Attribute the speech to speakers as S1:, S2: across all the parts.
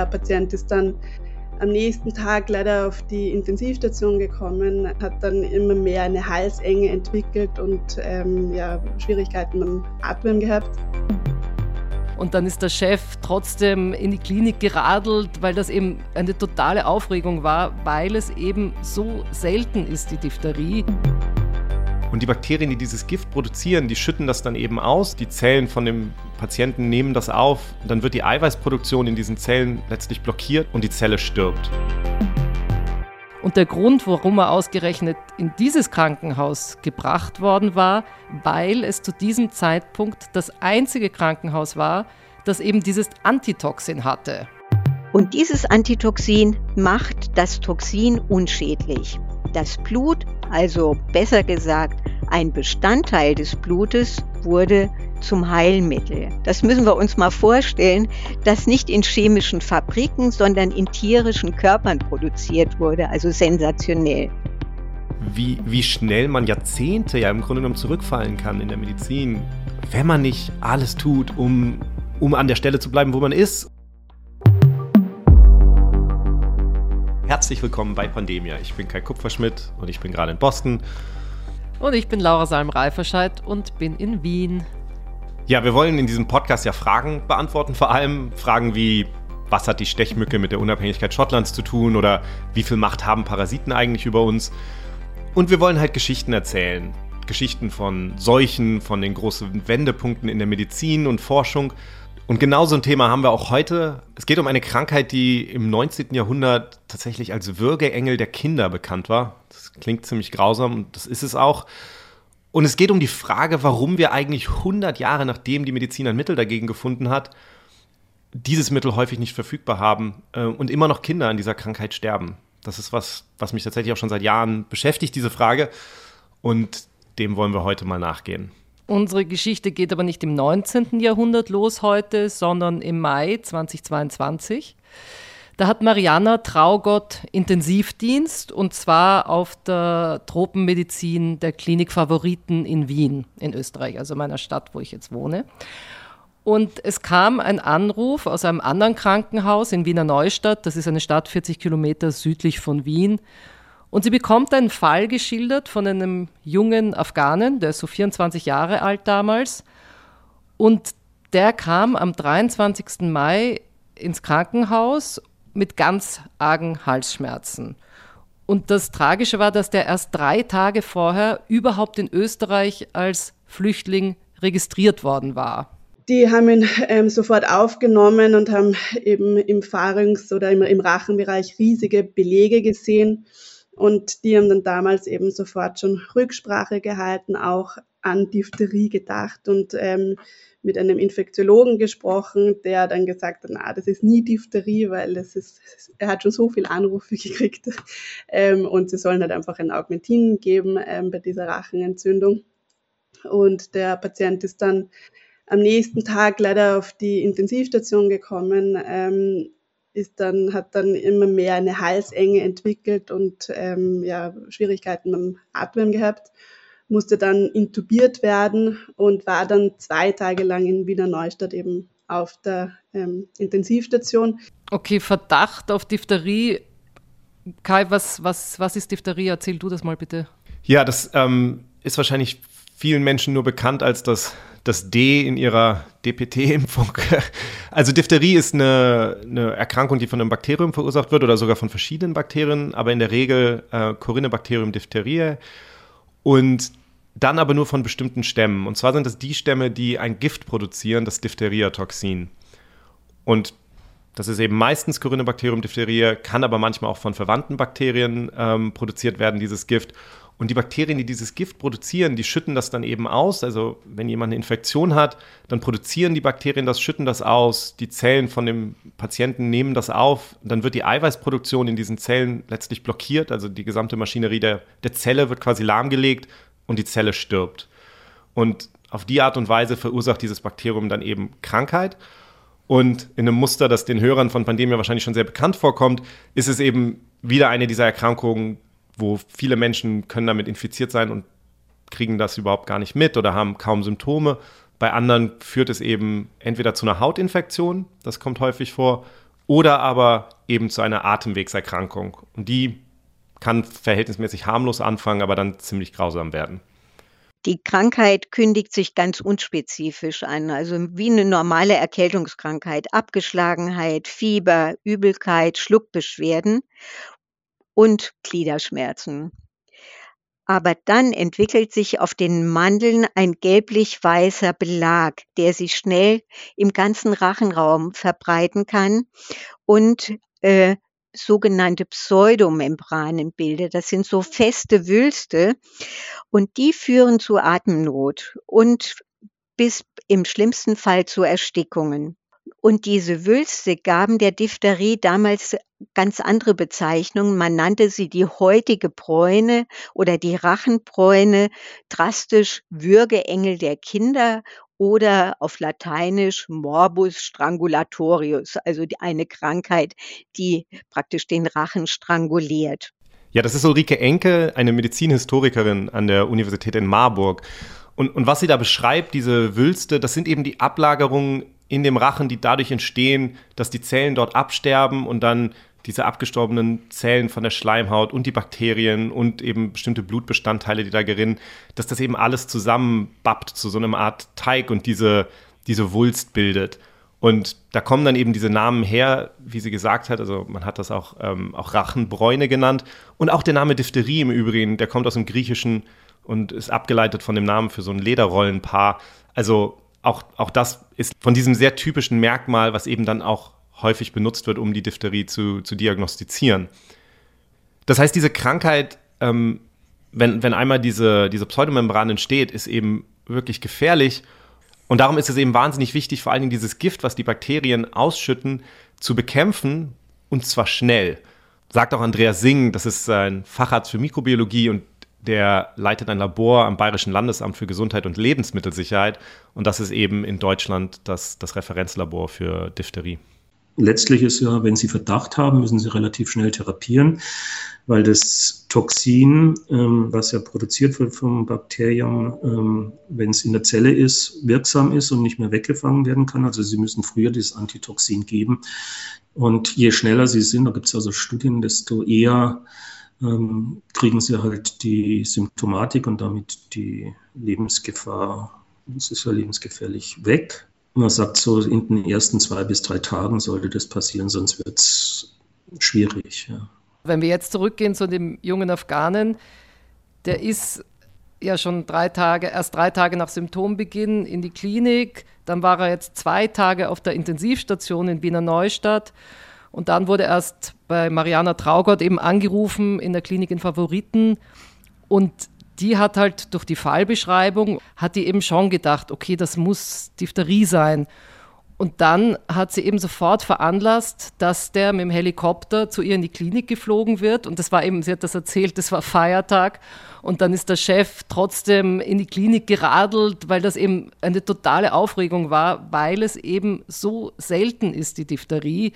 S1: der Patient ist dann am nächsten Tag leider auf die Intensivstation gekommen, hat dann immer mehr eine Halsenge entwickelt und ähm, ja, Schwierigkeiten beim Atmen gehabt.
S2: Und dann ist der Chef trotzdem in die Klinik geradelt, weil das eben eine totale Aufregung war, weil es eben so selten ist, die Diphtherie.
S3: Und die Bakterien, die dieses Gift produzieren, die schütten das dann eben aus. Die Zellen von dem Patienten nehmen das auf. Dann wird die Eiweißproduktion in diesen Zellen letztlich blockiert und die Zelle stirbt.
S2: Und der Grund, warum er ausgerechnet in dieses Krankenhaus gebracht worden war, weil es zu diesem Zeitpunkt das einzige Krankenhaus war, das eben dieses Antitoxin hatte.
S4: Und dieses Antitoxin macht das Toxin unschädlich. Das Blut, also besser gesagt ein Bestandteil des Blutes, wurde zum Heilmittel. Das müssen wir uns mal vorstellen, das nicht in chemischen Fabriken, sondern in tierischen Körpern produziert wurde, also sensationell.
S3: Wie, wie schnell man Jahrzehnte ja im Grunde genommen zurückfallen kann in der Medizin, wenn man nicht alles tut, um, um an der Stelle zu bleiben, wo man ist. Herzlich willkommen bei Pandemia. Ich bin Kai Kupferschmidt und ich bin gerade in Boston.
S2: Und ich bin Laura Salm-Reiferscheid und bin in Wien.
S3: Ja, wir wollen in diesem Podcast ja Fragen beantworten, vor allem Fragen wie, was hat die Stechmücke mit der Unabhängigkeit Schottlands zu tun oder wie viel Macht haben Parasiten eigentlich über uns? Und wir wollen halt Geschichten erzählen. Geschichten von Seuchen, von den großen Wendepunkten in der Medizin und Forschung. Und genau so ein Thema haben wir auch heute. Es geht um eine Krankheit, die im 19. Jahrhundert tatsächlich als Würgeengel der Kinder bekannt war. Das klingt ziemlich grausam und das ist es auch. Und es geht um die Frage, warum wir eigentlich 100 Jahre nachdem die Medizin ein Mittel dagegen gefunden hat, dieses Mittel häufig nicht verfügbar haben äh, und immer noch Kinder an dieser Krankheit sterben. Das ist was, was mich tatsächlich auch schon seit Jahren beschäftigt, diese Frage. Und dem wollen wir heute mal nachgehen.
S2: Unsere Geschichte geht aber nicht im 19. Jahrhundert los heute, sondern im Mai 2022. Da hat Mariana Traugott Intensivdienst und zwar auf der Tropenmedizin der Klinik Favoriten in Wien in Österreich, also meiner Stadt, wo ich jetzt wohne. Und es kam ein Anruf aus einem anderen Krankenhaus in Wiener Neustadt, das ist eine Stadt 40 Kilometer südlich von Wien. Und sie bekommt einen Fall geschildert von einem jungen Afghanen, der ist so 24 Jahre alt damals. Und der kam am 23. Mai ins Krankenhaus mit ganz argen Halsschmerzen. Und das Tragische war, dass der erst drei Tage vorher überhaupt in Österreich als Flüchtling registriert worden war.
S1: Die haben ihn ähm, sofort aufgenommen und haben eben im Pharynx oder im, im Rachenbereich riesige Belege gesehen. Und die haben dann damals eben sofort schon Rücksprache gehalten, auch an Diphtherie gedacht und ähm, mit einem Infektiologen gesprochen, der dann gesagt hat, na, das ist nie Diphtherie, weil das ist, er hat schon so viele Anrufe gekriegt ähm, und sie sollen halt einfach ein Augmentin geben ähm, bei dieser Rachenentzündung. Und der Patient ist dann am nächsten Tag leider auf die Intensivstation gekommen, ähm, ist dann, hat dann immer mehr eine Halsenge entwickelt und ähm, ja, Schwierigkeiten beim Atmen gehabt musste dann intubiert werden und war dann zwei Tage lang in Wiener Neustadt eben auf der ähm, Intensivstation.
S2: Okay, Verdacht auf Diphtherie. Kai, was, was, was ist Diphtherie? Erzähl du das mal bitte.
S3: Ja, das ähm, ist wahrscheinlich vielen Menschen nur bekannt als das, das D in ihrer DPT-Impfung. Also Diphtherie ist eine, eine, Erkrankung, die von einem Bakterium verursacht wird oder sogar von verschiedenen Bakterien, aber in der Regel äh, Corynebacterium diphtheriae. Und dann aber nur von bestimmten Stämmen. Und zwar sind das die Stämme, die ein Gift produzieren, das Diphtheria-Toxin. Und das ist eben meistens Corynebacterium diphtheria, kann aber manchmal auch von verwandten Bakterien ähm, produziert werden, dieses Gift. Und die Bakterien, die dieses Gift produzieren, die schütten das dann eben aus. Also wenn jemand eine Infektion hat, dann produzieren die Bakterien das, schütten das aus. Die Zellen von dem Patienten nehmen das auf. Dann wird die Eiweißproduktion in diesen Zellen letztlich blockiert. Also die gesamte Maschinerie der, der Zelle wird quasi lahmgelegt und die Zelle stirbt. Und auf die Art und Weise verursacht dieses Bakterium dann eben Krankheit. Und in einem Muster, das den Hörern von Pandemia wahrscheinlich schon sehr bekannt vorkommt, ist es eben wieder eine dieser Erkrankungen, wo viele Menschen können damit infiziert sein und kriegen das überhaupt gar nicht mit oder haben kaum Symptome. Bei anderen führt es eben entweder zu einer Hautinfektion, das kommt häufig vor, oder aber eben zu einer Atemwegserkrankung. Und die kann verhältnismäßig harmlos anfangen, aber dann ziemlich grausam werden.
S4: Die Krankheit kündigt sich ganz unspezifisch an, also wie eine normale Erkältungskrankheit, Abgeschlagenheit, Fieber, Übelkeit, Schluckbeschwerden und Gliederschmerzen. Aber dann entwickelt sich auf den Mandeln ein gelblich-weißer Belag, der sich schnell im ganzen Rachenraum verbreiten kann und äh, sogenannte Pseudomembranen bildet. Das sind so feste Wülste und die führen zu Atemnot und bis im schlimmsten Fall zu Erstickungen. Und diese Wülste gaben der Diphtherie damals ganz andere Bezeichnungen. Man nannte sie die heutige Bräune oder die Rachenbräune, drastisch Würgeengel der Kinder oder auf Lateinisch Morbus strangulatorius, also eine Krankheit, die praktisch den Rachen stranguliert.
S3: Ja, das ist Ulrike Enke, eine Medizinhistorikerin an der Universität in Marburg. Und, und was sie da beschreibt, diese Wülste, das sind eben die Ablagerungen in dem Rachen, die dadurch entstehen, dass die Zellen dort absterben und dann diese abgestorbenen Zellen von der Schleimhaut und die Bakterien und eben bestimmte Blutbestandteile, die da gerinnen, dass das eben alles zusammenbappt zu so einer Art Teig und diese, diese Wulst bildet. Und da kommen dann eben diese Namen her, wie sie gesagt hat, also man hat das auch, ähm, auch Rachenbräune genannt. Und auch der Name Diphtherie im Übrigen, der kommt aus dem Griechischen und ist abgeleitet von dem Namen für so ein Lederrollenpaar. Also auch, auch das ist von diesem sehr typischen Merkmal, was eben dann auch häufig benutzt wird, um die Diphtherie zu, zu diagnostizieren. Das heißt, diese Krankheit, ähm, wenn, wenn einmal diese, diese Pseudomembran entsteht, ist eben wirklich gefährlich. Und darum ist es eben wahnsinnig wichtig, vor allen Dingen dieses Gift, was die Bakterien ausschütten, zu bekämpfen und zwar schnell. Sagt auch Andreas Singh, das ist ein Facharzt für Mikrobiologie und der leitet ein Labor am Bayerischen Landesamt für Gesundheit und Lebensmittelsicherheit. Und das ist eben in Deutschland das, das Referenzlabor für Diphtherie.
S5: Letztlich ist ja, wenn Sie Verdacht haben, müssen Sie relativ schnell therapieren, weil das Toxin, ähm, was ja produziert wird vom Bakterium, ähm, wenn es in der Zelle ist, wirksam ist und nicht mehr weggefangen werden kann. Also Sie müssen früher dieses Antitoxin geben. Und je schneller Sie sind, da gibt es also Studien, desto eher ähm, kriegen Sie halt die Symptomatik und damit die Lebensgefahr, das ist ja lebensgefährlich, weg. Man sagt so, in den ersten zwei bis drei Tagen sollte das passieren, sonst wird es schwierig. Ja.
S2: Wenn wir jetzt zurückgehen zu dem jungen Afghanen, der ist ja schon drei Tage, erst drei Tage nach Symptombeginn in die Klinik, dann war er jetzt zwei Tage auf der Intensivstation in Wiener Neustadt und dann wurde erst bei Mariana Traugott eben angerufen in der Klinik in Favoriten und die hat halt durch die Fallbeschreibung, hat die eben schon gedacht, okay, das muss Diphtherie sein. Und dann hat sie eben sofort veranlasst, dass der mit dem Helikopter zu ihr in die Klinik geflogen wird. Und das war eben, sie hat das erzählt, das war Feiertag. Und dann ist der Chef trotzdem in die Klinik geradelt, weil das eben eine totale Aufregung war, weil es eben so selten ist, die Diphtherie.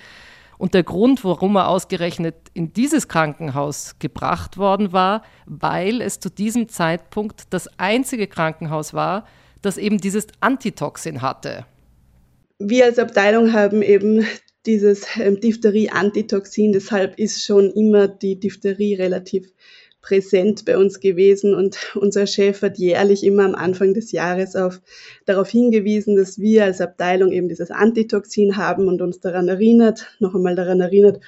S2: Und der Grund, warum er ausgerechnet in dieses Krankenhaus gebracht worden war, weil es zu diesem Zeitpunkt das einzige Krankenhaus war, das eben dieses Antitoxin hatte.
S1: Wir als Abteilung haben eben dieses ähm, Diphtherie-Antitoxin, deshalb ist schon immer die Diphtherie relativ präsent bei uns gewesen und unser Chef hat jährlich immer am Anfang des Jahres auf, darauf hingewiesen, dass wir als Abteilung eben dieses Antitoxin haben und uns daran erinnert, noch einmal daran erinnert,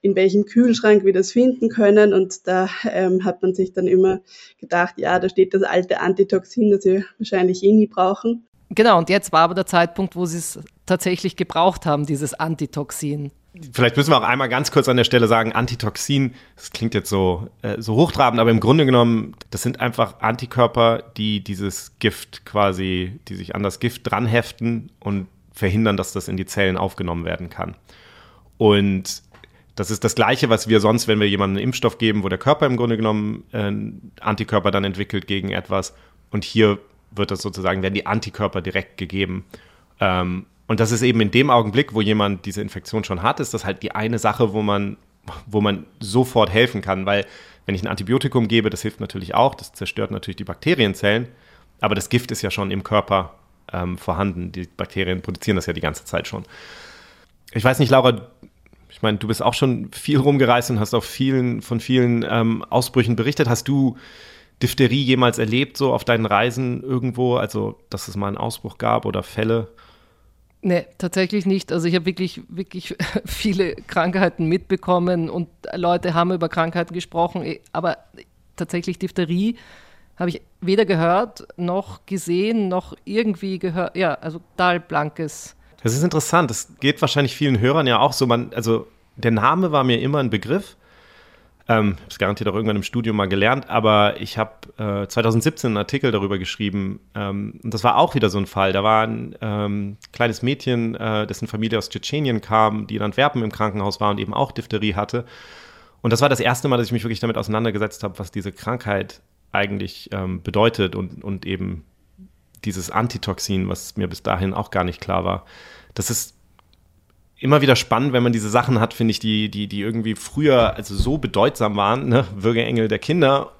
S1: in welchem Kühlschrank wir das finden können. Und da ähm, hat man sich dann immer gedacht, ja, da steht das alte Antitoxin, das wir wahrscheinlich eh nie brauchen.
S2: Genau, und jetzt war aber der Zeitpunkt, wo sie es tatsächlich gebraucht haben, dieses Antitoxin.
S3: Vielleicht müssen wir auch einmal ganz kurz an der Stelle sagen, Antitoxin, das klingt jetzt so, äh, so hochtrabend, aber im Grunde genommen, das sind einfach Antikörper, die dieses Gift quasi, die sich an das Gift dranheften und verhindern, dass das in die Zellen aufgenommen werden kann. Und das ist das Gleiche, was wir sonst, wenn wir jemandem einen Impfstoff geben, wo der Körper im Grunde genommen äh, Antikörper dann entwickelt gegen etwas. Und hier wird das sozusagen, werden die Antikörper direkt gegeben. Ähm, und das ist eben in dem Augenblick, wo jemand diese Infektion schon hat, ist das halt die eine Sache, wo man, wo man sofort helfen kann, weil wenn ich ein Antibiotikum gebe, das hilft natürlich auch, das zerstört natürlich die Bakterienzellen, aber das Gift ist ja schon im Körper ähm, vorhanden. Die Bakterien produzieren das ja die ganze Zeit schon. Ich weiß nicht, Laura, Ich meine, du bist auch schon viel rumgereist und hast auch vielen, von vielen ähm, Ausbrüchen berichtet. Hast du Diphtherie jemals erlebt, so auf deinen Reisen irgendwo? Also, dass es mal einen Ausbruch gab oder Fälle?
S2: Nee, tatsächlich nicht. Also ich habe wirklich, wirklich viele Krankheiten mitbekommen und Leute haben über Krankheiten gesprochen, eh, aber tatsächlich Diphtherie habe ich weder gehört noch gesehen noch irgendwie gehört. Ja, also total blankes.
S3: Das ist interessant. Das geht wahrscheinlich vielen Hörern ja auch so. Man, also der Name war mir immer ein Begriff. Ähm, habe es garantiert auch irgendwann im Studium mal gelernt, aber ich habe äh, 2017 einen Artikel darüber geschrieben ähm, und das war auch wieder so ein Fall. Da war ein ähm, kleines Mädchen, äh, dessen Familie aus Tschetschenien kam, die in Antwerpen im Krankenhaus war und eben auch Diphtherie hatte. Und das war das erste Mal, dass ich mich wirklich damit auseinandergesetzt habe, was diese Krankheit eigentlich ähm, bedeutet und, und eben dieses Antitoxin, was mir bis dahin auch gar nicht klar war. Das ist immer wieder spannend, wenn man diese Sachen hat, finde ich, die, die, die irgendwie früher also so bedeutsam waren, ne? Würgeengel der Kinder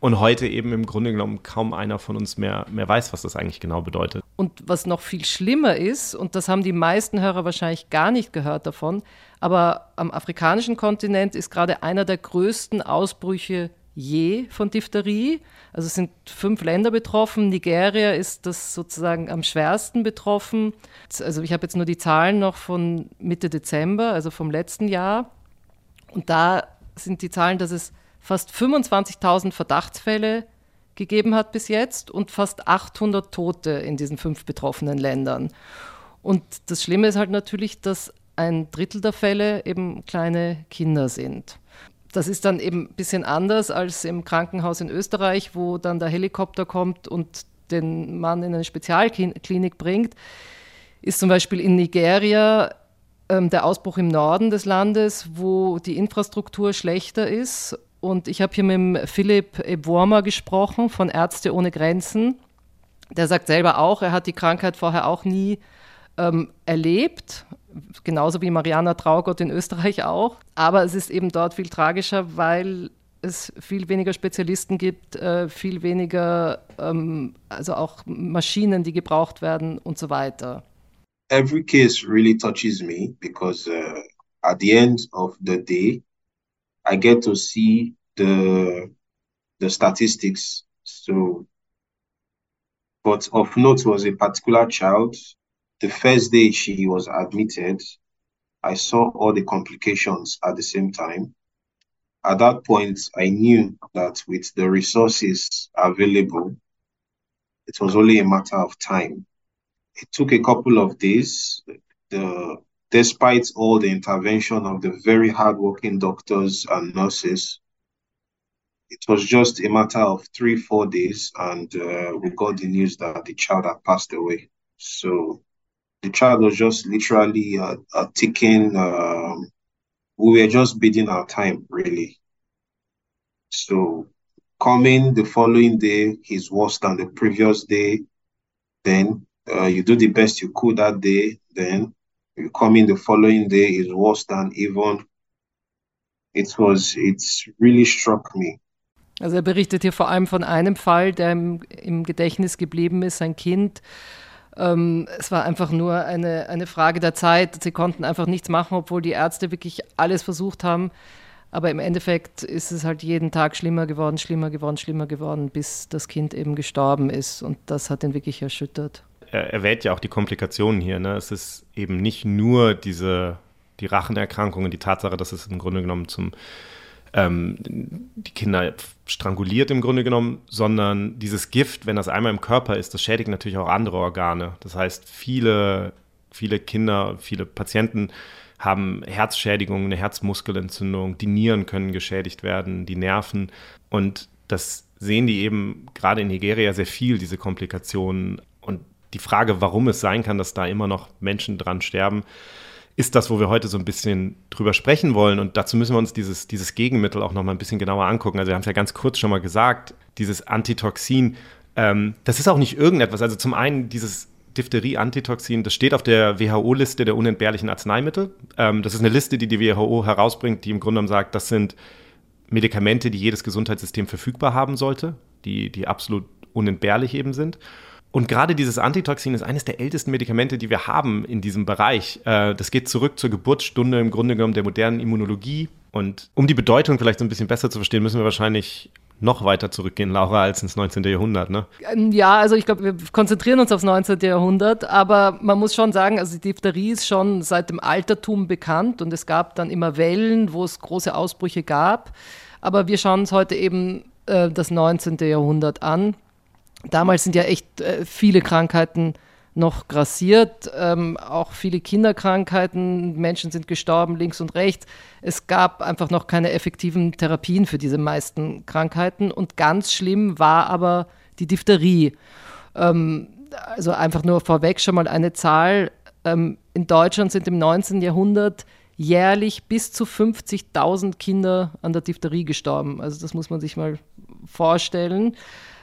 S3: und heute eben im Grunde genommen kaum einer von uns mehr, mehr weiß, was das eigentlich genau bedeutet.
S2: Und was noch viel schlimmer ist, und das haben die meisten Hörer wahrscheinlich gar nicht gehört davon, aber am afrikanischen Kontinent ist gerade einer der größten Ausbrüche je von Diphtherie. Also es sind fünf Länder betroffen. Nigeria ist das sozusagen am schwersten betroffen. Also ich habe jetzt nur die Zahlen noch von Mitte Dezember, also vom letzten Jahr. Und da sind die Zahlen, dass es fast 25.000 Verdachtsfälle gegeben hat bis jetzt und fast 800 Tote in diesen fünf betroffenen Ländern. Und das Schlimme ist halt natürlich, dass ein Drittel der Fälle eben kleine Kinder sind. Das ist dann eben ein bisschen anders als im Krankenhaus in Österreich, wo dann der Helikopter kommt und den Mann in eine Spezialklinik bringt. Ist zum Beispiel in Nigeria ähm, der Ausbruch im Norden des Landes, wo die Infrastruktur schlechter ist. Und ich habe hier mit Philipp Ebworma gesprochen von Ärzte ohne Grenzen. Der sagt selber auch, er hat die Krankheit vorher auch nie ähm, erlebt, genauso wie Mariana Traugott in Österreich auch. Aber es ist eben dort viel tragischer, weil es viel weniger Spezialisten gibt, äh, viel weniger, ähm, also auch Maschinen, die gebraucht werden und so weiter.
S6: Every case really touches me because uh, at the end of the day, I get to see the the statistics. So, but of note was a particular child the first day she was admitted, I saw all the complications at the same time. At that point, I knew that with the resources available, it was only a matter of time. It took a couple of days. The, despite all the intervention of the very hardworking doctors and nurses, it was just a matter of three, four days, and uh, we got the news that the child had passed away. So the child was just literally uh, uh, ticking. Um, we were just bidding our time, really. So coming the following day he's worse than the previous day. Then uh, you do the best you could that day. Then you come in the following day is worse than even. It was. It's really struck me.
S2: Also er berichtet hier vor allem von einem Fall, der im, im Gedächtnis geblieben ist, ein Kind, Ähm, es war einfach nur eine, eine Frage der Zeit. Sie konnten einfach nichts machen, obwohl die Ärzte wirklich alles versucht haben. Aber im Endeffekt ist es halt jeden Tag schlimmer geworden, schlimmer geworden, schlimmer geworden, bis das Kind eben gestorben ist. Und das hat ihn wirklich erschüttert.
S3: Er erwähnt ja auch die Komplikationen hier. Ne? Es ist eben nicht nur diese, die Rachenerkrankungen, die Tatsache, dass es im Grunde genommen zum ähm, die Kinder stranguliert im Grunde genommen, sondern dieses Gift, wenn das einmal im Körper ist, das schädigt natürlich auch andere Organe. Das heißt, viele, viele Kinder, viele Patienten haben Herzschädigungen, eine Herzmuskelentzündung, die Nieren können geschädigt werden, die Nerven. Und das sehen die eben gerade in Nigeria sehr viel, diese Komplikationen. Und die Frage, warum es sein kann, dass da immer noch Menschen dran sterben, ist das, wo wir heute so ein bisschen drüber sprechen wollen. Und dazu müssen wir uns dieses, dieses Gegenmittel auch noch mal ein bisschen genauer angucken. Also wir haben es ja ganz kurz schon mal gesagt, dieses Antitoxin, ähm, das ist auch nicht irgendetwas. Also zum einen dieses Diphtherie-Antitoxin, das steht auf der WHO-Liste der unentbehrlichen Arzneimittel. Ähm, das ist eine Liste, die die WHO herausbringt, die im Grunde genommen sagt, das sind Medikamente, die jedes Gesundheitssystem verfügbar haben sollte, die, die absolut unentbehrlich eben sind. Und gerade dieses Antitoxin ist eines der ältesten Medikamente, die wir haben in diesem Bereich. Äh, das geht zurück zur Geburtsstunde im Grunde genommen der modernen Immunologie. Und um die Bedeutung vielleicht so ein bisschen besser zu verstehen, müssen wir wahrscheinlich noch weiter zurückgehen, Laura, als ins 19. Jahrhundert, ne?
S2: Ähm, ja, also ich glaube, wir konzentrieren uns aufs 19. Jahrhundert, aber man muss schon sagen, also die Diphtherie ist schon seit dem Altertum bekannt und es gab dann immer Wellen, wo es große Ausbrüche gab. Aber wir schauen uns heute eben äh, das 19. Jahrhundert an. Damals sind ja echt äh, viele Krankheiten noch grassiert, ähm, auch viele Kinderkrankheiten, Menschen sind gestorben links und rechts. Es gab einfach noch keine effektiven Therapien für diese meisten Krankheiten und ganz schlimm war aber die Diphtherie. Ähm, also einfach nur vorweg schon mal eine Zahl. Ähm, in Deutschland sind im 19. Jahrhundert jährlich bis zu 50.000 Kinder an der Diphtherie gestorben. Also das muss man sich mal vorstellen.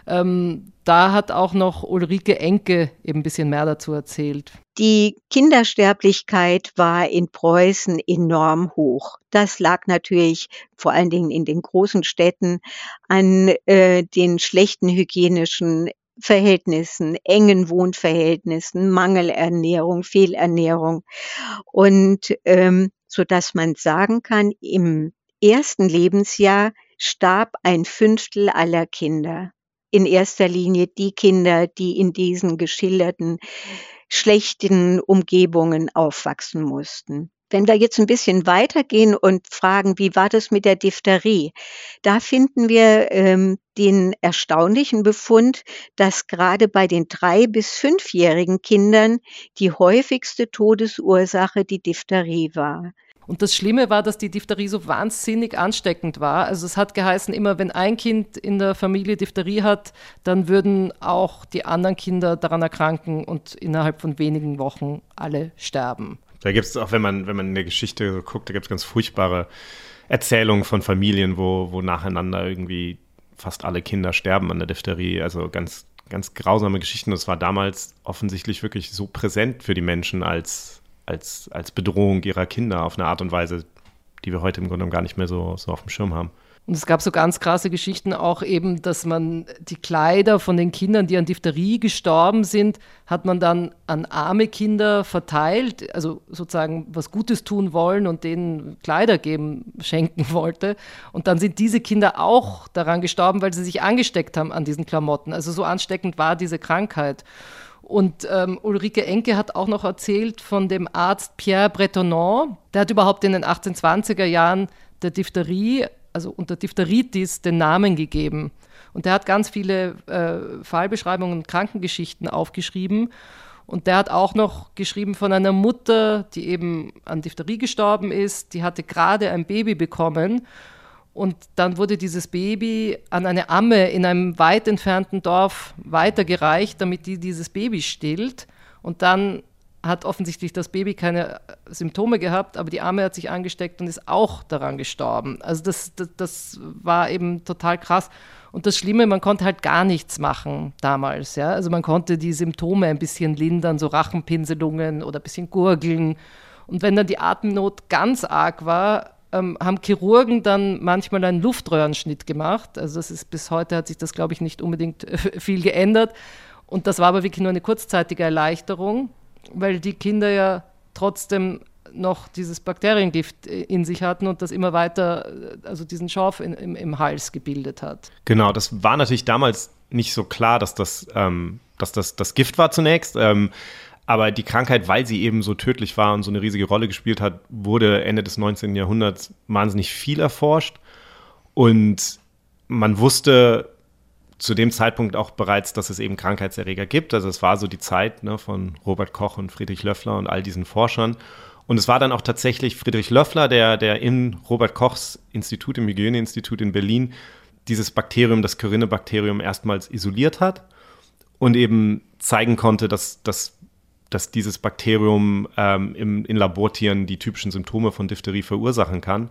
S2: Ähm, da hat auch noch Ulrike Enke eben ein bisschen mehr dazu erzählt.
S4: Die Kindersterblichkeit war in Preußen enorm hoch. Das lag natürlich vor allen Dingen in den großen Städten an äh, den schlechten hygienischen Verhältnissen, engen Wohnverhältnissen, Mangelernährung, Fehlernährung und ähm, so dass man sagen kann, im ersten Lebensjahr starb ein Fünftel aller Kinder in erster Linie die Kinder, die in diesen geschilderten schlechten Umgebungen aufwachsen mussten. Wenn wir jetzt ein bisschen weitergehen und fragen, wie war das mit der Diphtherie? Da finden wir ähm, den erstaunlichen Befund, dass gerade bei den drei bis fünfjährigen Kindern die häufigste Todesursache die Diphtherie war.
S2: Und das Schlimme war, dass die Diphtherie so wahnsinnig ansteckend war. Also es hat geheißen, immer wenn ein Kind in der Familie Diphtherie hat, dann würden auch die anderen Kinder daran erkranken und innerhalb von wenigen Wochen alle sterben.
S3: Da gibt es auch, wenn man, wenn man in der Geschichte guckt, da gibt es ganz furchtbare Erzählungen von Familien, wo, wo nacheinander irgendwie fast alle Kinder sterben an der Diphtherie. Also ganz, ganz grausame Geschichten. Das war damals offensichtlich wirklich so präsent für die Menschen als als, als Bedrohung ihrer Kinder auf eine Art und Weise, die wir heute im Grunde gar nicht mehr so, so auf dem Schirm haben.
S2: Und es gab so ganz krasse Geschichten auch eben, dass man die Kleider von den Kindern, die an Diphtherie gestorben sind, hat man dann an arme Kinder verteilt, also sozusagen was Gutes tun wollen und denen Kleider geben, schenken wollte. Und dann sind diese Kinder auch daran gestorben, weil sie sich angesteckt haben an diesen Klamotten. Also so ansteckend war diese Krankheit. Und ähm, Ulrike Enke hat auch noch erzählt von dem Arzt Pierre Bretonnon. Der hat überhaupt in den 1820er Jahren der Diphtherie, also unter Diphtheritis, den Namen gegeben. Und der hat ganz viele äh, Fallbeschreibungen und Krankengeschichten aufgeschrieben. Und der hat auch noch geschrieben von einer Mutter, die eben an Diphtherie gestorben ist. Die hatte gerade ein Baby bekommen und dann wurde dieses Baby an eine Amme in einem weit entfernten Dorf weitergereicht, damit die dieses Baby stillt. Und dann hat offensichtlich das Baby keine Symptome gehabt, aber die Amme hat sich angesteckt und ist auch daran gestorben. Also das, das, das war eben total krass. Und das Schlimme, man konnte halt gar nichts machen damals. Ja? Also man konnte die Symptome ein bisschen lindern, so Rachenpinselungen oder ein bisschen gurgeln. Und wenn dann die Atemnot ganz arg war, ähm, haben Chirurgen dann manchmal einen Luftröhrenschnitt gemacht. Also das ist bis heute hat sich das, glaube ich, nicht unbedingt viel geändert. Und das war aber wirklich nur eine kurzzeitige Erleichterung, weil die Kinder ja trotzdem noch dieses Bakteriengift in sich hatten und das immer weiter, also diesen Schorf in, im, im, Hals gebildet hat.
S3: Genau, das war natürlich damals nicht so klar, dass das, ähm, dass das, das Gift war zunächst. Ähm, aber die Krankheit, weil sie eben so tödlich war und so eine riesige Rolle gespielt hat, wurde Ende des 19. Jahrhunderts wahnsinnig viel erforscht. Und man wusste zu dem Zeitpunkt auch bereits, dass es eben Krankheitserreger gibt. Also es war so die Zeit ne, von Robert Koch und Friedrich Löffler und all diesen Forschern. Und es war dann auch tatsächlich Friedrich Löffler, der, der in Robert Kochs Institut, im Hygieneinstitut in Berlin, dieses Bakterium, das Corinne-Bakterium, erstmals isoliert hat und eben zeigen konnte, dass, dass dass dieses Bakterium ähm, im, in Labortieren die typischen Symptome von Diphtherie verursachen kann.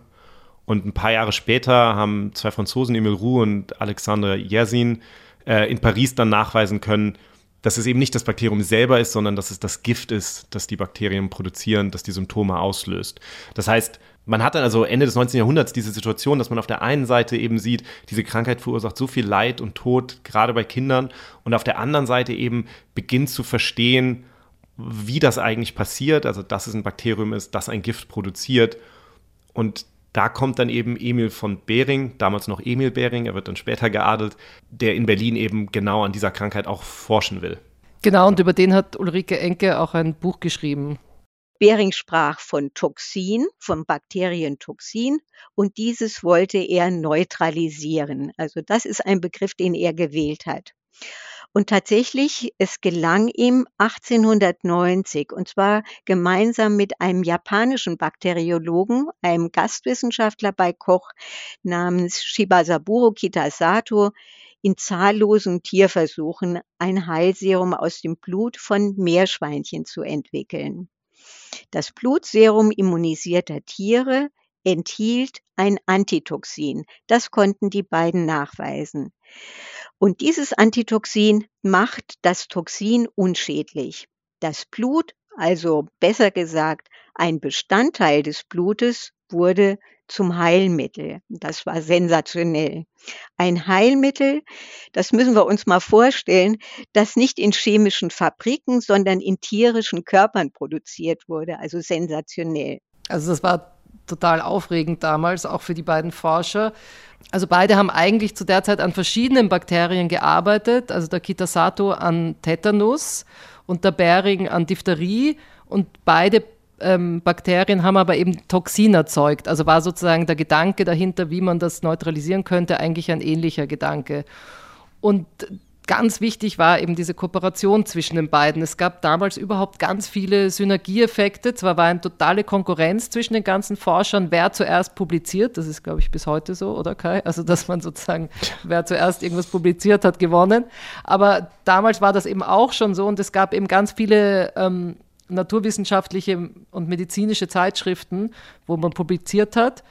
S3: Und ein paar Jahre später haben zwei Franzosen, Emile Roux und Alexandre Yersin, äh, in Paris dann nachweisen können, dass es eben nicht das Bakterium selber ist, sondern dass es das Gift ist, das die Bakterien produzieren, das die Symptome auslöst. Das heißt, man hat dann also Ende des 19. Jahrhunderts diese Situation, dass man auf der einen Seite eben sieht, diese Krankheit verursacht so viel Leid und Tod, gerade bei Kindern, und auf der anderen Seite eben beginnt zu verstehen, wie das eigentlich passiert, also dass es ein Bakterium ist, das ein Gift produziert. Und da kommt dann eben Emil von Behring, damals noch Emil Behring, er wird dann später geadelt, der in Berlin eben genau an dieser Krankheit auch forschen will.
S2: Genau, und über den hat Ulrike Enke auch ein Buch geschrieben.
S4: Behring sprach von Toxin, vom Bakterientoxin und dieses wollte er neutralisieren. Also das ist ein Begriff, den er gewählt hat. Und tatsächlich, es gelang ihm 1890, und zwar gemeinsam mit einem japanischen Bakteriologen, einem Gastwissenschaftler bei Koch namens Shibasaburo Kitasato, in zahllosen Tierversuchen ein Heilserum aus dem Blut von Meerschweinchen zu entwickeln. Das Blutserum immunisierter Tiere enthielt ein Antitoxin. Das konnten die beiden nachweisen. Und dieses Antitoxin macht das Toxin unschädlich. Das Blut, also besser gesagt ein Bestandteil des Blutes, wurde zum Heilmittel. Das war sensationell. Ein Heilmittel, das müssen wir uns mal vorstellen, das nicht in chemischen Fabriken, sondern in tierischen Körpern produziert wurde. Also sensationell.
S2: Also das war total aufregend damals, auch für die beiden Forscher. Also beide haben eigentlich zu der Zeit an verschiedenen Bakterien gearbeitet. Also der Kitasato an Tetanus und der Bering an Diphtherie. Und beide ähm, Bakterien haben aber eben Toxin erzeugt. Also war sozusagen der Gedanke dahinter, wie man das neutralisieren könnte, eigentlich ein ähnlicher Gedanke. Und ganz wichtig war eben diese Kooperation zwischen den beiden. Es gab damals überhaupt ganz viele Synergieeffekte. Zwar war eine totale Konkurrenz zwischen den ganzen Forschern, wer zuerst publiziert. Das ist, glaube ich, bis heute so, oder Kai? Also, dass man sozusagen, wer zuerst irgendwas publiziert hat, gewonnen. Aber damals war das eben auch schon so und es gab eben ganz viele ähm, naturwissenschaftliche und medizinische Zeitschriften, wo man publiziert hat.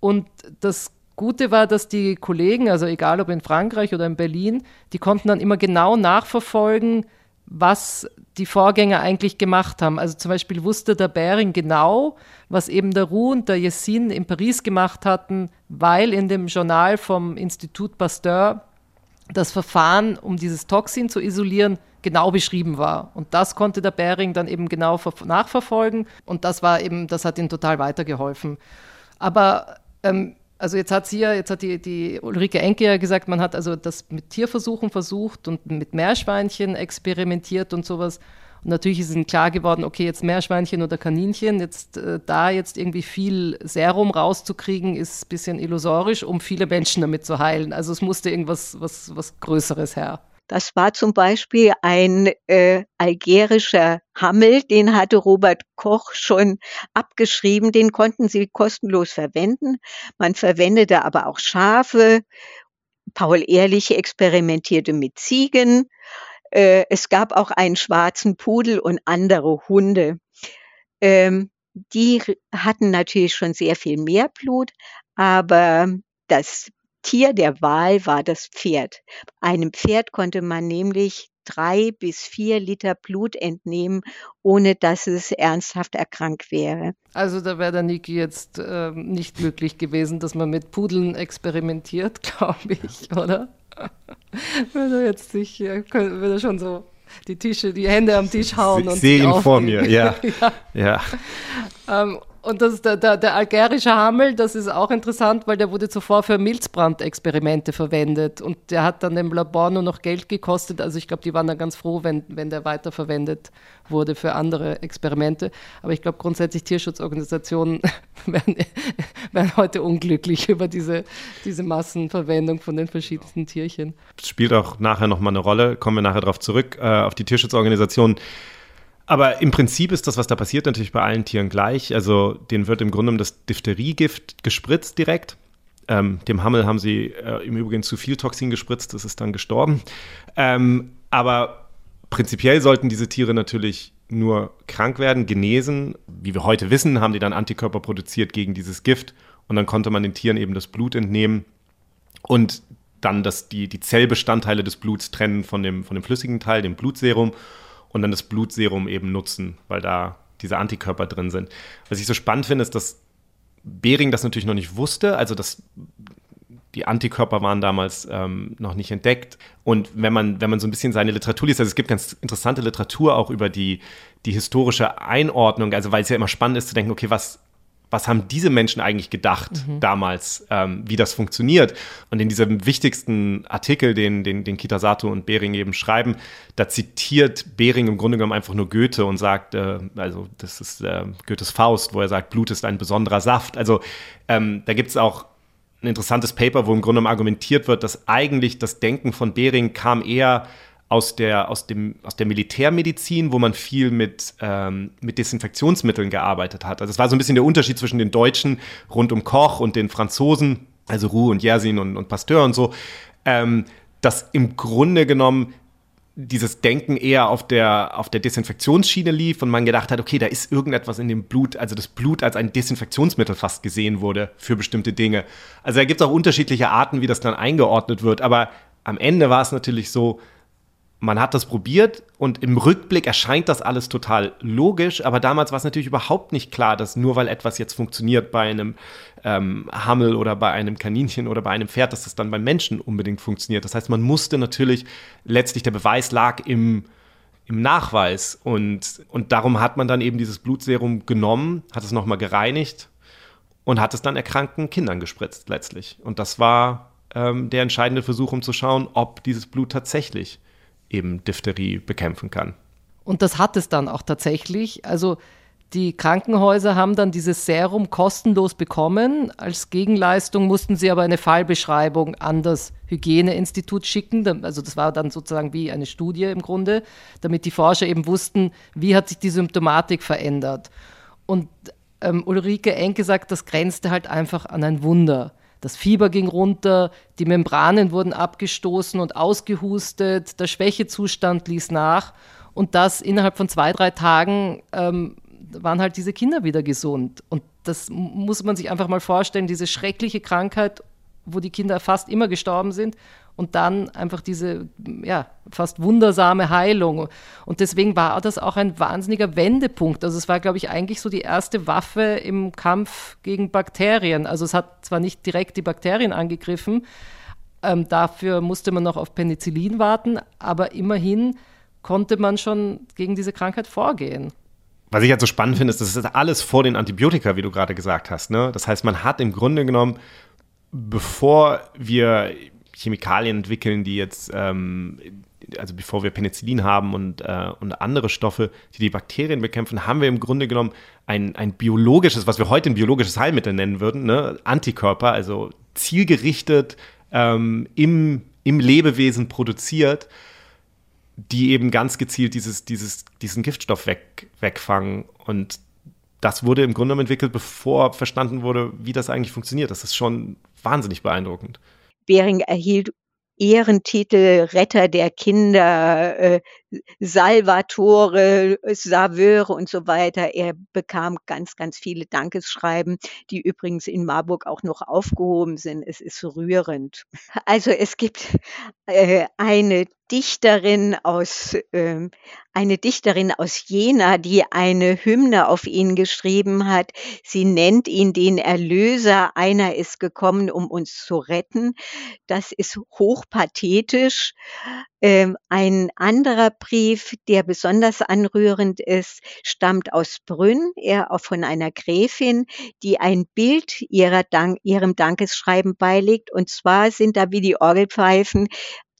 S2: Und das Gute war, dass die Kollegen, also egal ob in Frankreich oder in Berlin, die konnten dann immer genau nachverfolgen, was die Vorgänger eigentlich gemacht haben. Also zum Beispiel wusste der Bering genau, was eben der Roux und der Yessin in Paris gemacht hatten, weil in dem Journal vom Institut Pasteur das Verfahren, um dieses Toxin zu isolieren, genau beschrieben war. Und das konnte der Bering dann eben genau nachverfolgen und das war eben, das hat ihm total weitergeholfen. Aber ähm, also jetzt hat sie ja, jetzt hat die, die Ulrike Enke ja gesagt, man hat also das mit Tierversuchen versucht und mit Meerschweinchen experimentiert und sowas. Und natürlich ist ihnen klar geworden, okay, jetzt Meerschweinchen oder Kaninchen, jetzt äh, da jetzt irgendwie viel Serum rauszukriegen, ist ein bisschen illusorisch, um viele Menschen damit zu heilen. Also es musste irgendwas was, was Größeres her.
S4: Das war zum Beispiel ein äh, algerischer Hammel, den hatte Robert Koch schon abgeschrieben, den konnten sie kostenlos verwenden. Man verwendete aber auch Schafe. Paul Ehrlich experimentierte mit Ziegen. Äh, es gab auch einen schwarzen Pudel und andere Hunde. Ähm, die hatten natürlich schon sehr viel mehr Blut, aber das Tier der Wahl war das Pferd. Einem Pferd konnte man nämlich drei bis vier Liter Blut entnehmen, ohne dass es ernsthaft erkrankt wäre.
S2: Also da wäre der Niki jetzt äh, nicht glücklich gewesen, dass man mit Pudeln experimentiert, glaube ich, oder? würde er jetzt sich, würde er schon so die Tische, die Hände am Tisch hauen.
S3: Ich sehe ihn vor mir, ja. ja. ja.
S2: Ähm, und das der, der, der algerische Hammel, das ist auch interessant, weil der wurde zuvor für Milzbrandexperimente verwendet. Und der hat dann dem Labor nur noch Geld gekostet. Also ich glaube, die waren dann ganz froh, wenn, wenn der weiterverwendet wurde für andere Experimente. Aber ich glaube, grundsätzlich Tierschutzorganisationen werden, werden heute unglücklich über diese, diese Massenverwendung von den verschiedensten Tierchen.
S3: Das spielt auch nachher nochmal eine Rolle, kommen wir nachher darauf zurück, äh, auf die Tierschutzorganisationen. Aber im Prinzip ist das, was da passiert, natürlich bei allen Tieren gleich. Also denen wird im Grunde genommen das Diphteriegift gespritzt direkt. Ähm, dem Hammel haben sie äh, im Übrigen zu viel Toxin gespritzt, das ist dann gestorben. Ähm, aber prinzipiell sollten diese Tiere natürlich nur krank werden, genesen. Wie wir heute wissen, haben die dann Antikörper produziert gegen dieses Gift und dann konnte man den Tieren eben das Blut entnehmen und dann das, die, die Zellbestandteile des Bluts trennen von dem, von dem flüssigen Teil, dem Blutserum und dann das Blutserum eben nutzen, weil da diese Antikörper drin sind. Was ich so spannend finde, ist, dass Bering das natürlich noch nicht wusste, also das die Antikörper waren damals ähm, noch nicht entdeckt. Und wenn man, wenn man so ein bisschen seine Literatur liest, also es gibt ganz interessante Literatur auch über die, die historische Einordnung, also weil es ja immer spannend ist zu denken, okay, was, was haben diese Menschen eigentlich gedacht mhm. damals, ähm, wie das funktioniert? Und in diesem wichtigsten Artikel, den, den, den Kitasato und Bering eben schreiben, da zitiert Bering im Grunde genommen einfach nur Goethe und sagt, äh, also das ist äh, Goethes Faust, wo er sagt, Blut ist ein besonderer Saft. Also ähm, da gibt es auch ein interessantes Paper, wo im Grunde argumentiert wird, dass eigentlich das Denken von Behring kam eher aus der, aus, dem, aus der Militärmedizin, wo man viel mit, ähm, mit Desinfektionsmitteln gearbeitet hat. Also es war so ein bisschen der Unterschied zwischen den Deutschen rund um Koch und den Franzosen, also Roux und Yersin und, und Pasteur und so, ähm, dass im Grunde genommen dieses Denken eher auf der, auf der Desinfektionsschiene lief und man gedacht hat, okay, da ist irgendetwas in dem Blut, also das Blut als ein Desinfektionsmittel fast gesehen wurde für bestimmte Dinge. Also da gibt es auch unterschiedliche Arten, wie das dann eingeordnet wird, aber am Ende war es natürlich so, man hat das probiert und im Rückblick erscheint das alles total logisch, aber damals war es natürlich überhaupt nicht klar, dass nur weil etwas jetzt funktioniert bei einem ähm, Hammel oder bei einem Kaninchen oder bei einem Pferd, dass das dann beim Menschen unbedingt funktioniert. Das heißt, man musste natürlich, letztlich der Beweis lag im, im Nachweis und, und darum hat man dann eben dieses Blutserum genommen, hat es nochmal gereinigt und hat es dann erkrankten Kindern gespritzt letztlich. Und das war ähm, der entscheidende Versuch, um zu schauen, ob dieses Blut tatsächlich eben Diphtherie bekämpfen kann.
S2: Und das hat es dann auch tatsächlich. Also die Krankenhäuser haben dann dieses Serum kostenlos bekommen. Als Gegenleistung mussten sie aber eine Fallbeschreibung an das Hygieneinstitut schicken. Also das war dann sozusagen wie eine Studie im Grunde, damit die Forscher eben wussten, wie hat sich die Symptomatik verändert. Und ähm, Ulrike Enke sagt, das grenzte halt einfach an ein Wunder. Das Fieber ging runter, die Membranen wurden abgestoßen und ausgehustet, der Schwächezustand ließ nach und das innerhalb von zwei, drei Tagen ähm, waren halt diese Kinder wieder gesund. Und das muss man sich einfach mal vorstellen, diese schreckliche Krankheit, wo die Kinder fast immer gestorben sind und dann einfach diese ja, fast wundersame Heilung. Und deswegen war das auch ein wahnsinniger Wendepunkt. Also es war, glaube ich, eigentlich so die erste Waffe im Kampf gegen Bakterien. Also es hat zwar nicht direkt die Bakterien angegriffen, ähm, dafür musste man noch auf Penicillin warten, aber immerhin konnte man schon gegen diese Krankheit vorgehen.
S3: Was ich halt so spannend finde, ist, das ist alles vor den Antibiotika, wie du gerade gesagt hast. Ne? Das heißt, man hat im Grunde genommen, bevor wir Chemikalien entwickeln, die jetzt, ähm, also bevor wir Penicillin haben und, äh, und andere Stoffe, die die Bakterien bekämpfen, haben wir im Grunde genommen ein, ein biologisches, was wir heute ein biologisches Heilmittel nennen würden, ne? Antikörper, also zielgerichtet ähm, im, im Lebewesen produziert, die eben ganz gezielt dieses, dieses, diesen Giftstoff weg, wegfangen. Und das wurde im Grunde genommen entwickelt, bevor verstanden wurde, wie das eigentlich funktioniert. Das ist schon wahnsinnig beeindruckend.
S4: Bering erhielt Ehrentitel Retter der Kinder, äh, Salvatore, Saveure und so weiter. Er bekam ganz, ganz viele Dankesschreiben, die übrigens in Marburg auch noch aufgehoben sind. Es ist rührend. Also es gibt äh, eine Dichterin aus ähm, eine Dichterin aus Jena, die eine Hymne auf ihn geschrieben hat. Sie nennt ihn den Erlöser. Einer ist gekommen, um uns zu retten. Das ist hochpathetisch. Ähm, ein anderer Brief, der besonders anrührend ist, stammt aus Brünn, er auch von einer Gräfin, die ein Bild ihrer Dank, ihrem Dankesschreiben beilegt. Und zwar sind da wie die Orgelpfeifen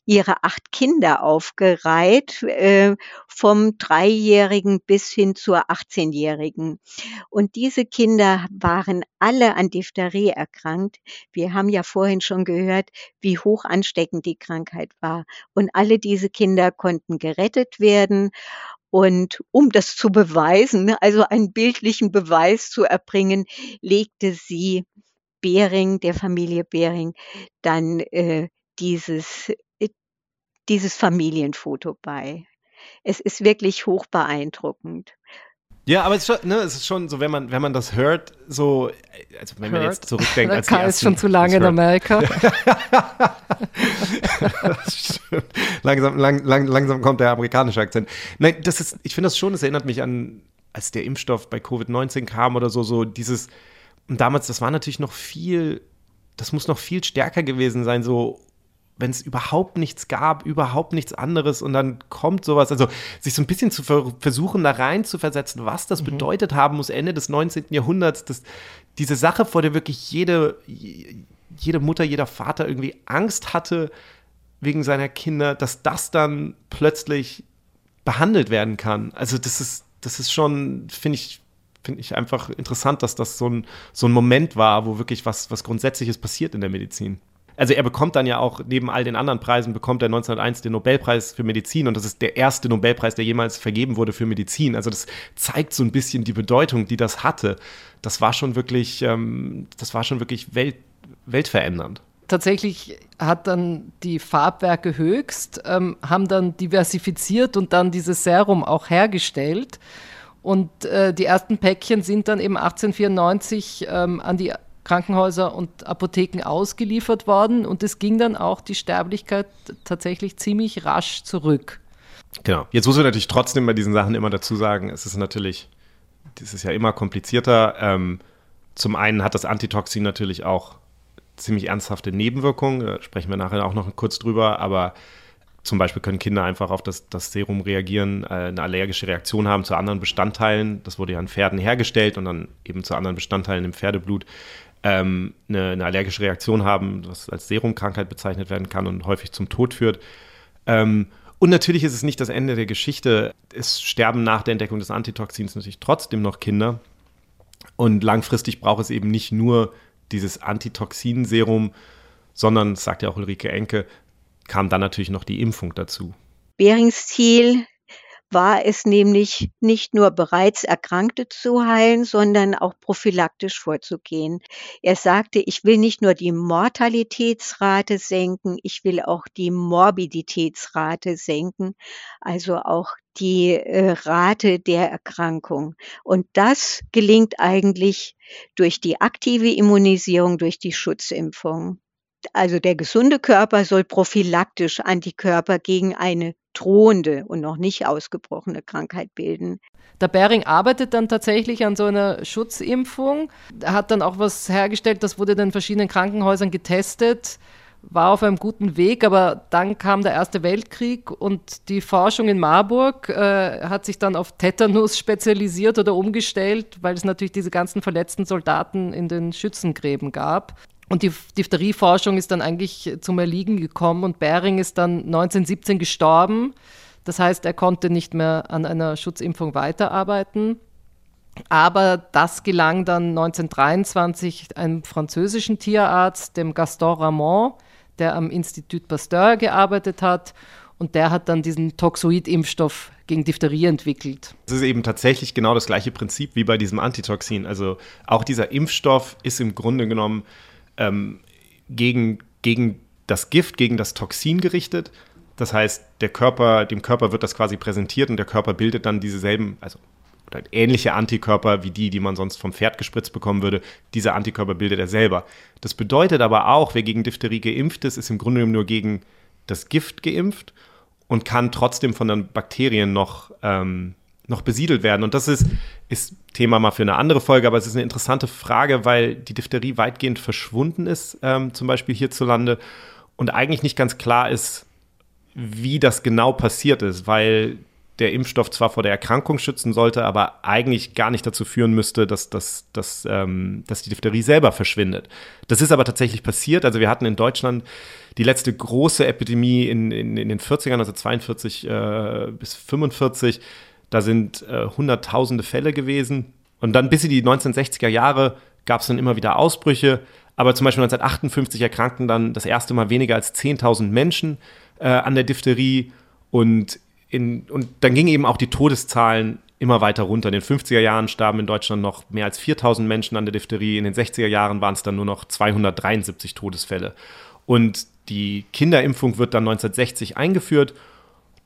S4: ihre acht Kinder aufgereiht, äh, vom Dreijährigen bis hin zur 18-Jährigen. Und diese Kinder waren alle an Diphtherie erkrankt. Wir haben ja vorhin schon gehört, wie hoch ansteckend die Krankheit war. Und alle diese Kinder konnten gerettet werden. Und um das zu beweisen, also einen bildlichen Beweis zu erbringen, legte sie Bering, der Familie Bering, dann äh, dieses dieses Familienfoto bei. Es ist wirklich hoch beeindruckend.
S3: Ja, aber es ist, schon, ne, es ist schon so, wenn man, wenn man das hört, so, also wenn hört. man jetzt zurückdenkt.
S2: Als Kai ist schon zu lange in Amerika.
S3: langsam, lang, lang, langsam kommt der amerikanische Akzent. Nein, das ist, ich finde das schon, es erinnert mich an, als der Impfstoff bei Covid-19 kam oder so, so dieses, und damals, das war natürlich noch viel, das muss noch viel stärker gewesen sein, so wenn es überhaupt nichts gab, überhaupt nichts anderes und dann kommt sowas, also sich so ein bisschen zu ver versuchen, da rein zu versetzen, was das mhm. bedeutet haben muss Ende des 19. Jahrhunderts, dass diese Sache, vor der wirklich jede, jede Mutter, jeder Vater irgendwie Angst hatte wegen seiner Kinder, dass das dann plötzlich behandelt werden kann. Also das ist, das ist schon, finde ich, finde ich einfach interessant, dass das so ein, so ein Moment war, wo wirklich was, was Grundsätzliches passiert in der Medizin. Also er bekommt dann ja auch, neben all den anderen Preisen, bekommt er 1901 den Nobelpreis für Medizin und das ist der erste Nobelpreis, der jemals vergeben wurde für Medizin. Also das zeigt so ein bisschen die Bedeutung, die das hatte. Das war schon wirklich, ähm, das war schon wirklich Welt, weltverändernd
S2: tatsächlich hat dann die Farbwerke höchst, ähm, haben dann diversifiziert und dann dieses Serum auch hergestellt. Und äh, die ersten Päckchen sind dann eben 1894 ähm, an die Krankenhäuser und Apotheken ausgeliefert worden und es ging dann auch die Sterblichkeit tatsächlich ziemlich rasch zurück.
S3: Genau. Jetzt muss man natürlich trotzdem bei diesen Sachen immer dazu sagen, es ist natürlich, das ist ja immer komplizierter. Ähm, zum einen hat das Antitoxin natürlich auch ziemlich ernsthafte Nebenwirkungen, da sprechen wir nachher auch noch kurz drüber, aber zum Beispiel können Kinder einfach auf das, das Serum reagieren, äh, eine allergische Reaktion haben zu anderen Bestandteilen. Das wurde ja an Pferden hergestellt und dann eben zu anderen Bestandteilen im Pferdeblut ähm, eine, eine, allergische Reaktion haben, was als Serumkrankheit bezeichnet werden kann und häufig zum Tod führt. Ähm, und natürlich ist es nicht das Ende der Geschichte. Es sterben nach der Entdeckung des Antitoxins natürlich trotzdem noch Kinder. Und langfristig braucht es eben nicht nur dieses Antitoxinserum, sondern, sagt ja auch Ulrike Enke, kam dann natürlich noch die Impfung dazu.
S4: Berings Ziel war es nämlich nicht nur bereits Erkrankte zu heilen, sondern auch prophylaktisch vorzugehen. Er sagte, ich will nicht nur die Mortalitätsrate senken, ich will auch die Morbiditätsrate senken, also auch die äh, Rate der Erkrankung. Und das gelingt eigentlich durch die aktive Immunisierung, durch die Schutzimpfung. Also der gesunde Körper soll prophylaktisch Antikörper gegen eine drohende und noch nicht ausgebrochene Krankheit bilden.
S2: Der Bering arbeitet dann tatsächlich an so einer Schutzimpfung. Hat dann auch was hergestellt, das wurde dann in verschiedenen Krankenhäusern getestet, war auf einem guten Weg, aber dann kam der Erste Weltkrieg und die Forschung in Marburg äh, hat sich dann auf Tetanus spezialisiert oder umgestellt, weil es natürlich diese ganzen verletzten Soldaten in den Schützengräben gab. Und die Diphterieforschung ist dann eigentlich zum Erliegen gekommen und Bering ist dann 1917 gestorben. Das heißt, er konnte nicht mehr an einer Schutzimpfung weiterarbeiten. Aber das gelang dann 1923 einem französischen Tierarzt, dem Gaston Ramon, der am Institut Pasteur gearbeitet hat. Und der hat dann diesen Toxoid-Impfstoff gegen Diphtherie entwickelt.
S3: Es ist eben tatsächlich genau das gleiche Prinzip wie bei diesem Antitoxin. Also auch dieser Impfstoff ist im Grunde genommen ähm, gegen, gegen das Gift, gegen das Toxin gerichtet. Das heißt, der Körper, dem Körper wird das quasi präsentiert und der Körper bildet dann dieselben, also ähnliche Antikörper wie die, die man sonst vom Pferd gespritzt bekommen würde. Diese Antikörper bildet er selber. Das bedeutet aber auch, wer gegen Diphtherie geimpft ist, ist im Grunde genommen nur gegen das Gift geimpft und kann trotzdem von den Bakterien noch ähm, noch besiedelt werden. Und das ist, ist Thema mal für eine andere Folge, aber es ist eine interessante Frage, weil die Diphtherie weitgehend verschwunden ist, ähm, zum Beispiel hierzulande, und eigentlich nicht ganz klar ist, wie das genau passiert ist, weil der Impfstoff zwar vor der Erkrankung schützen sollte, aber eigentlich gar nicht dazu führen müsste, dass, dass, dass, ähm, dass die Diphtherie selber verschwindet. Das ist aber tatsächlich passiert. Also wir hatten in Deutschland die letzte große Epidemie in, in, in den 40ern, also 42 äh, bis 45 da sind äh, hunderttausende Fälle gewesen. Und dann bis in die 1960er Jahre gab es dann immer wieder Ausbrüche. Aber zum Beispiel 1958 erkrankten dann das erste Mal weniger als 10.000 Menschen äh, an der Diphtherie. Und, in, und dann gingen eben auch die Todeszahlen immer weiter runter. In den 50er Jahren starben in Deutschland noch mehr als 4000 Menschen an der Diphtherie. In den 60er Jahren waren es dann nur noch 273 Todesfälle. Und die Kinderimpfung wird dann 1960 eingeführt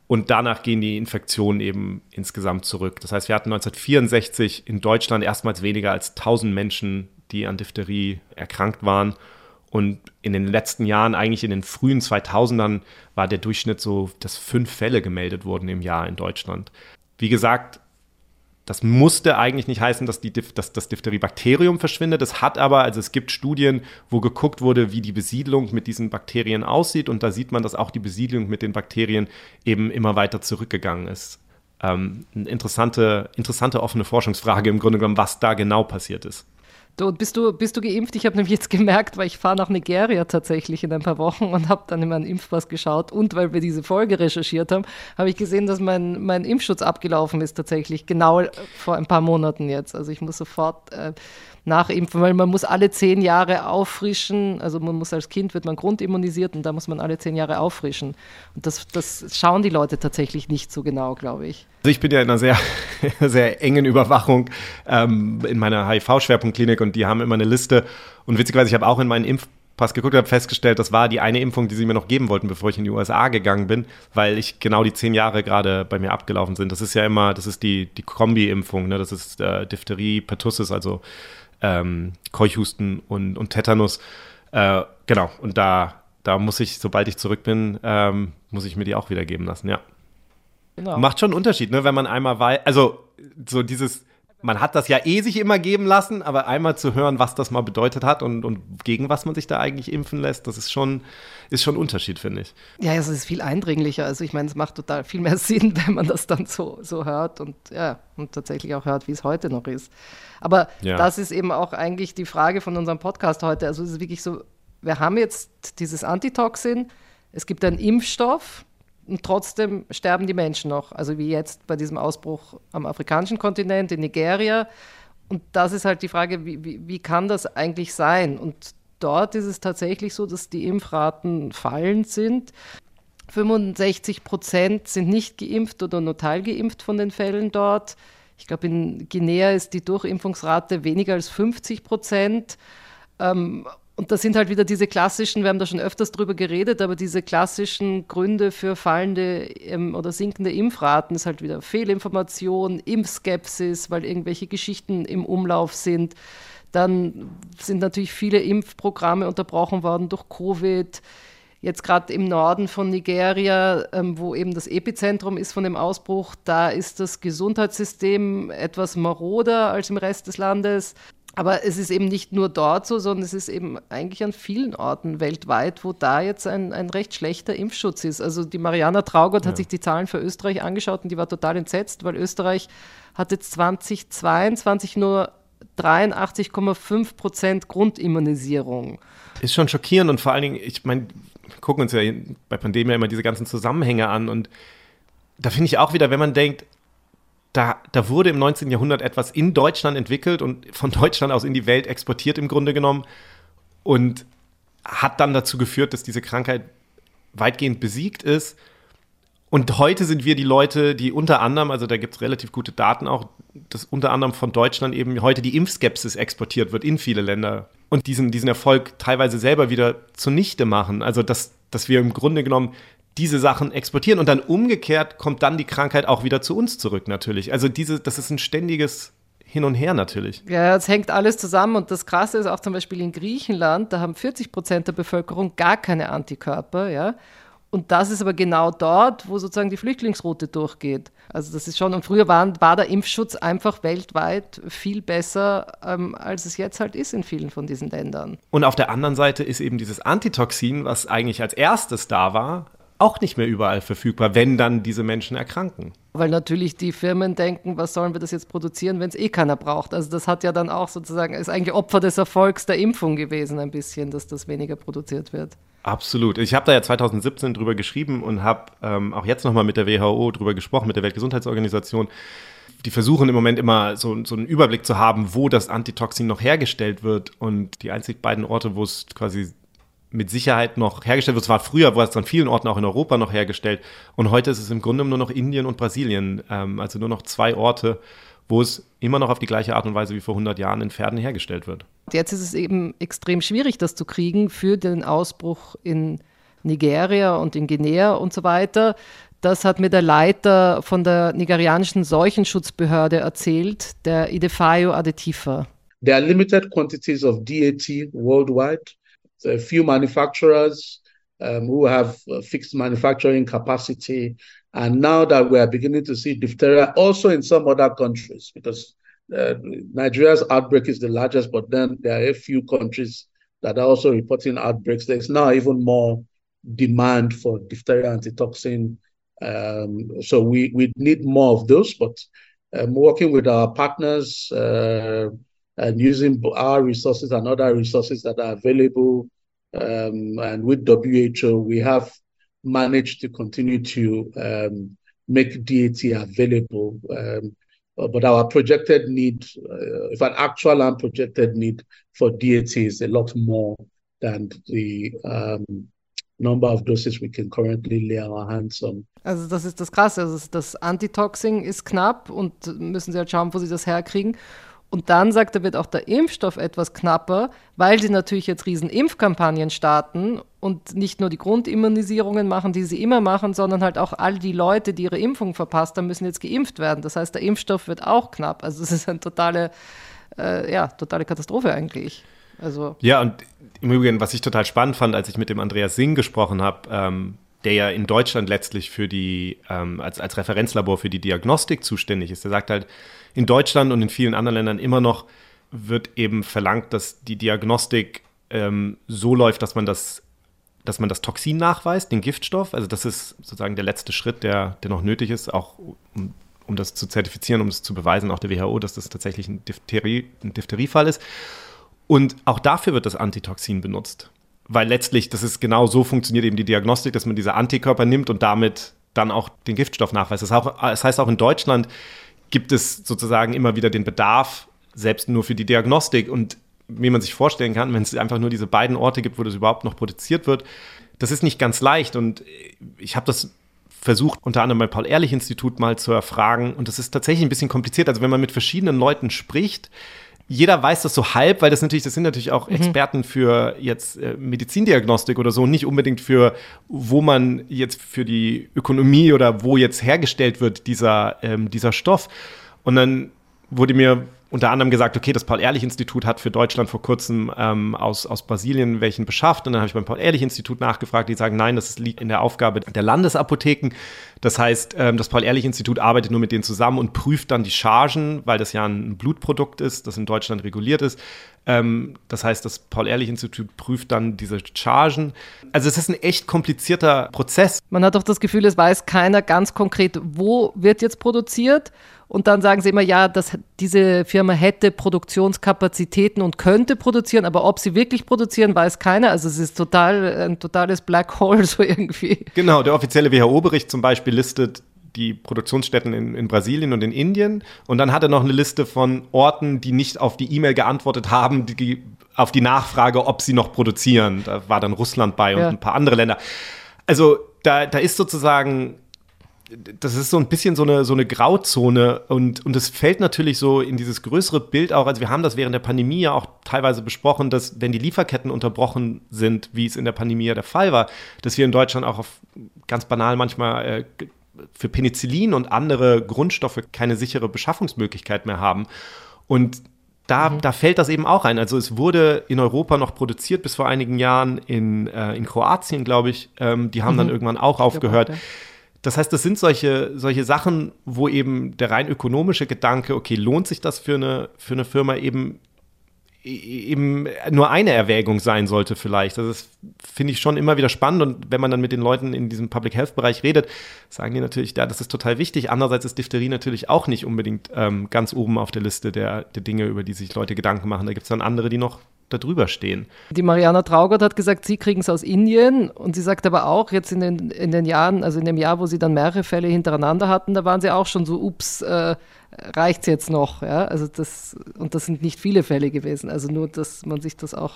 S3: und danach gehen die Infektionen eben insgesamt zurück. Das heißt, wir hatten 1964 in Deutschland erstmals weniger als 1000 Menschen, die an Diphtherie erkrankt waren. Und in den letzten Jahren, eigentlich in den frühen 2000ern, war der Durchschnitt so, dass fünf Fälle gemeldet wurden im Jahr in Deutschland. Wie gesagt, das musste eigentlich nicht heißen, dass, die, dass das Diphtheriebakterium verschwindet. Es hat aber, also es gibt Studien, wo geguckt wurde, wie die Besiedlung mit diesen Bakterien aussieht. Und da sieht man, dass auch die Besiedlung mit den Bakterien eben immer weiter zurückgegangen ist. Ähm, eine interessante, interessante offene Forschungsfrage im Grunde genommen, was da genau passiert ist.
S2: Du, bist, du, bist du geimpft? Ich habe nämlich jetzt gemerkt, weil ich fahre nach Nigeria tatsächlich in ein paar Wochen und habe dann in meinen Impfpass geschaut und weil wir diese Folge recherchiert haben, habe ich gesehen, dass mein, mein Impfschutz abgelaufen ist tatsächlich, genau vor ein paar Monaten jetzt. Also ich muss sofort äh, nachimpfen, weil man muss alle zehn Jahre auffrischen. Also man muss als Kind wird man grundimmunisiert und da muss man alle zehn Jahre auffrischen. Und das, das schauen die Leute tatsächlich nicht so genau, glaube ich.
S3: Also ich bin ja in einer sehr, sehr engen Überwachung ähm, in meiner HIV-Schwerpunktklinik und die haben immer eine Liste. Und witzigerweise, ich habe auch in meinen Impf Pass geguckt habe, festgestellt, das war die eine Impfung, die sie mir noch geben wollten, bevor ich in die USA gegangen bin, weil ich genau die zehn Jahre gerade bei mir abgelaufen sind. Das ist ja immer, das ist die, die Kombi-Impfung, ne? das ist äh, Diphtherie, Pertussis, also ähm, Keuchhusten und, und Tetanus. Äh, genau, und da, da muss ich, sobald ich zurück bin, ähm, muss ich mir die auch wieder geben lassen, ja. Genau. Macht schon einen Unterschied, ne, wenn man einmal weiß, also so dieses, man hat das ja eh sich immer geben lassen, aber einmal zu hören, was das mal bedeutet hat und, und gegen was man sich da eigentlich impfen lässt, das ist schon, ist schon ein Unterschied, finde ich.
S2: Ja, es ist viel eindringlicher. Also ich meine, es macht total viel mehr Sinn, wenn man das dann so, so hört und ja, und tatsächlich auch hört, wie es heute noch ist. Aber ja. das ist eben auch eigentlich die Frage von unserem Podcast heute. Also es ist wirklich so, wir haben jetzt dieses Antitoxin, es gibt einen Impfstoff und trotzdem sterben die Menschen noch. Also wie jetzt bei diesem Ausbruch am afrikanischen Kontinent, in Nigeria. Und das ist halt die Frage, wie, wie, wie kann das eigentlich sein? Und dort ist es tatsächlich so, dass die Impfraten fallend sind. 65 Prozent sind nicht geimpft oder nur teilgeimpft von den Fällen dort. Ich glaube, in Guinea ist die Durchimpfungsrate weniger als 50 Prozent. Ähm, und das sind halt wieder diese klassischen, wir haben da schon öfters drüber geredet, aber diese klassischen Gründe für fallende ähm, oder sinkende Impfraten ist halt wieder Fehlinformation, Impfskepsis, weil irgendwelche Geschichten im Umlauf sind. Dann sind natürlich viele Impfprogramme unterbrochen worden durch Covid jetzt gerade im Norden von Nigeria, ähm, wo eben das Epizentrum ist von dem Ausbruch, da ist das Gesundheitssystem etwas maroder als im Rest des Landes. Aber es ist eben nicht nur dort so, sondern es ist eben eigentlich an vielen Orten weltweit, wo da jetzt ein, ein recht schlechter Impfschutz ist. Also die Mariana Traugott ja. hat sich die Zahlen für Österreich angeschaut und die war total entsetzt, weil Österreich hat jetzt 2022 nur 83,5 Prozent Grundimmunisierung.
S3: Ist schon schockierend und vor allen Dingen, ich meine, gucken uns ja bei Pandemie immer diese ganzen Zusammenhänge an und da finde ich auch wieder, wenn man denkt, da, da wurde im 19. Jahrhundert etwas in Deutschland entwickelt und von Deutschland aus in die Welt exportiert im Grunde genommen und hat dann dazu geführt, dass diese Krankheit weitgehend besiegt ist. Und heute sind wir die Leute, die unter anderem, also da gibt es relativ gute Daten auch, dass unter anderem von Deutschland eben heute die Impfskepsis exportiert wird in viele Länder und diesen, diesen Erfolg teilweise selber wieder zunichte machen. Also, dass, dass wir im Grunde genommen diese Sachen exportieren und dann umgekehrt kommt dann die Krankheit auch wieder zu uns zurück, natürlich. Also, diese, das ist ein ständiges hin und her natürlich.
S2: Ja, es hängt alles zusammen und das Krasse ist auch zum Beispiel in Griechenland, da haben 40 Prozent der Bevölkerung gar keine Antikörper, ja. Und das ist aber genau dort, wo sozusagen die Flüchtlingsroute durchgeht. Also das ist schon, und früher waren, war der Impfschutz einfach weltweit viel besser, ähm, als es jetzt halt ist in vielen von diesen Ländern.
S3: Und auf der anderen Seite ist eben dieses Antitoxin, was eigentlich als erstes da war, auch nicht mehr überall verfügbar, wenn dann diese Menschen erkranken.
S2: Weil natürlich die Firmen denken, was sollen wir das jetzt produzieren, wenn es eh keiner braucht. Also das hat ja dann auch sozusagen, ist eigentlich Opfer des Erfolgs der Impfung gewesen ein bisschen, dass das weniger produziert wird.
S3: Absolut. Ich habe da ja 2017 drüber geschrieben und habe ähm, auch jetzt nochmal mit der WHO drüber gesprochen, mit der Weltgesundheitsorganisation. Die versuchen im Moment immer so, so einen Überblick zu haben, wo das Antitoxin noch hergestellt wird. Und die einzig beiden Orte, wo es quasi mit Sicherheit noch hergestellt wird, zwar früher war es an vielen Orten auch in Europa noch hergestellt. Und heute ist es im Grunde nur noch Indien und Brasilien. Ähm, also nur noch zwei Orte, wo es immer noch auf die gleiche Art und Weise wie vor 100 Jahren in Pferden hergestellt wird.
S2: Jetzt ist es eben extrem schwierig, das zu kriegen für den Ausbruch in Nigeria und in Guinea und so weiter. Das hat mir der Leiter von der nigerianischen Seuchenschutzbehörde erzählt, der Idefayo Adetifa.
S7: There are limited quantities of DAT worldwide. A few manufacturers um, who have fixed manufacturing capacity And now that we are beginning to see diphtheria also in some other countries, because uh, Nigeria's outbreak is the largest, but then there are a few countries that are also reporting outbreaks. There's now even more demand for diphtheria antitoxin. Um, so we, we need more of those, but um, working with our partners uh, and using our resources and other resources that are available, um, and with WHO, we have managed to continue to um, make DAT available. Um, but our projected need, uh, if an actual and projected need for DAT is a lot more than the um, number of doses we can currently lay our hands on.
S2: Also das ist das Krasse, also das Antitoxing ist knapp und müssen sie halt schauen, wo sie das herkriegen. Und dann sagt er, wird auch der Impfstoff etwas knapper, weil sie natürlich jetzt riesen Impfkampagnen starten und nicht nur die Grundimmunisierungen machen, die sie immer machen, sondern halt auch all die Leute, die ihre Impfung verpasst haben, müssen jetzt geimpft werden. Das heißt, der Impfstoff wird auch knapp. Also es ist eine totale, äh, ja, totale Katastrophe eigentlich. Also
S3: ja, und im Übrigen, was ich total spannend fand, als ich mit dem Andreas Singh gesprochen habe, ähm, der ja in Deutschland letztlich für die, ähm, als, als Referenzlabor für die Diagnostik zuständig ist, der sagt halt, in Deutschland und in vielen anderen Ländern immer noch wird eben verlangt, dass die Diagnostik ähm, so läuft, dass man das dass man das Toxin nachweist, den Giftstoff. Also das ist sozusagen der letzte Schritt, der, der noch nötig ist, auch um, um das zu zertifizieren, um es zu beweisen, auch der WHO, dass das tatsächlich ein, Diphtherie, ein Diphtheriefall ist. Und auch dafür wird das Antitoxin benutzt. Weil letztlich, das ist genau so funktioniert eben die Diagnostik, dass man diese Antikörper nimmt und damit dann auch den Giftstoff nachweist. Das, auch, das heißt auch in Deutschland gibt es sozusagen immer wieder den Bedarf, selbst nur für die Diagnostik. Und wie man sich vorstellen kann, wenn es einfach nur diese beiden Orte gibt, wo das überhaupt noch produziert wird, das ist nicht ganz leicht. Und ich habe das versucht, unter anderem beim Paul-Ehrlich-Institut mal zu erfragen. Und das ist tatsächlich ein bisschen kompliziert. Also wenn man mit verschiedenen Leuten spricht, jeder weiß das so halb, weil das natürlich, das sind natürlich auch mhm. Experten für jetzt äh, Medizindiagnostik oder so, nicht unbedingt für, wo man jetzt für die Ökonomie oder wo jetzt hergestellt wird, dieser, ähm, dieser Stoff. Und dann wurde mir unter anderem gesagt, okay, das Paul-Ehrlich-Institut hat für Deutschland vor kurzem ähm, aus, aus Brasilien welchen beschafft. Und dann habe ich beim Paul-Ehrlich-Institut nachgefragt, die sagen, nein, das liegt in der Aufgabe der Landesapotheken. Das heißt, ähm, das Paul-Ehrlich-Institut arbeitet nur mit denen zusammen und prüft dann die Chargen, weil das ja ein Blutprodukt ist, das in Deutschland reguliert ist. Ähm, das heißt, das Paul-Ehrlich-Institut prüft dann diese Chargen. Also es ist ein echt komplizierter Prozess.
S2: Man hat auch das Gefühl, es weiß keiner ganz konkret, wo wird jetzt produziert und dann sagen sie immer, ja, dass diese Firma hätte Produktionskapazitäten und könnte produzieren, aber ob sie wirklich produzieren, weiß keiner. Also es ist total ein totales Black Hole so irgendwie.
S3: Genau, der offizielle WHO-Bericht zum Beispiel listet die Produktionsstätten in, in, Brasilien und in Indien. Und dann hat er noch eine Liste von Orten, die nicht auf die E-Mail geantwortet haben, die, auf die Nachfrage, ob sie noch produzieren. Da war dann Russland bei und ja. ein paar andere Länder. Also da, da ist sozusagen das ist so ein bisschen so eine, so eine Grauzone und, und es fällt natürlich so in dieses größere Bild auch, also wir haben das während der Pandemie ja auch teilweise besprochen, dass wenn die Lieferketten unterbrochen sind, wie es in der Pandemie ja der Fall war, dass wir in Deutschland auch auf ganz banal manchmal äh, für Penicillin und andere Grundstoffe keine sichere Beschaffungsmöglichkeit mehr haben. Und da, mhm. da fällt das eben auch ein. Also es wurde in Europa noch produziert bis vor einigen Jahren in, äh, in Kroatien, glaube ich. Ähm, die haben mhm. dann irgendwann auch aufgehört. Das heißt, das sind solche, solche Sachen, wo eben der rein ökonomische Gedanke, okay, lohnt sich das für eine, für eine Firma eben eben nur eine Erwägung sein sollte vielleicht. Das finde ich schon immer wieder spannend und wenn man dann mit den Leuten in diesem Public Health Bereich redet, sagen die natürlich, ja, das ist total wichtig. Andererseits ist Diphtherie natürlich auch nicht unbedingt ähm, ganz oben auf der Liste der, der Dinge, über die sich Leute Gedanken machen. Da gibt es dann andere, die noch darüber stehen.
S2: Die Mariana Traugott hat gesagt, sie kriegen es aus Indien und sie sagt aber auch, jetzt in den, in den Jahren, also in dem Jahr, wo sie dann mehrere Fälle hintereinander hatten, da waren sie auch schon so, ups, äh, reicht es jetzt noch? Ja? Also das, und das sind nicht viele Fälle gewesen. Also nur, dass man sich das auch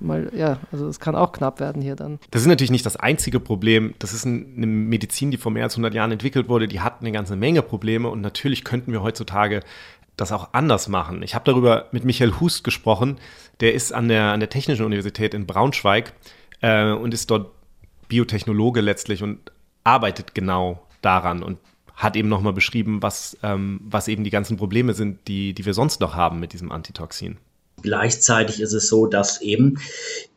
S2: mal, ja, also es kann auch knapp werden hier dann.
S3: Das ist natürlich nicht das einzige Problem. Das ist eine Medizin, die vor mehr als 100 Jahren entwickelt wurde. Die hat eine ganze Menge Probleme und natürlich könnten wir heutzutage das auch anders machen. Ich habe darüber mit Michael Hust gesprochen. Der ist an der, an der Technischen Universität in Braunschweig äh, und ist dort Biotechnologe letztlich und arbeitet genau daran und hat eben nochmal beschrieben, was, ähm, was eben die ganzen Probleme sind, die, die wir sonst noch haben mit diesem Antitoxin.
S8: Gleichzeitig ist es so, dass eben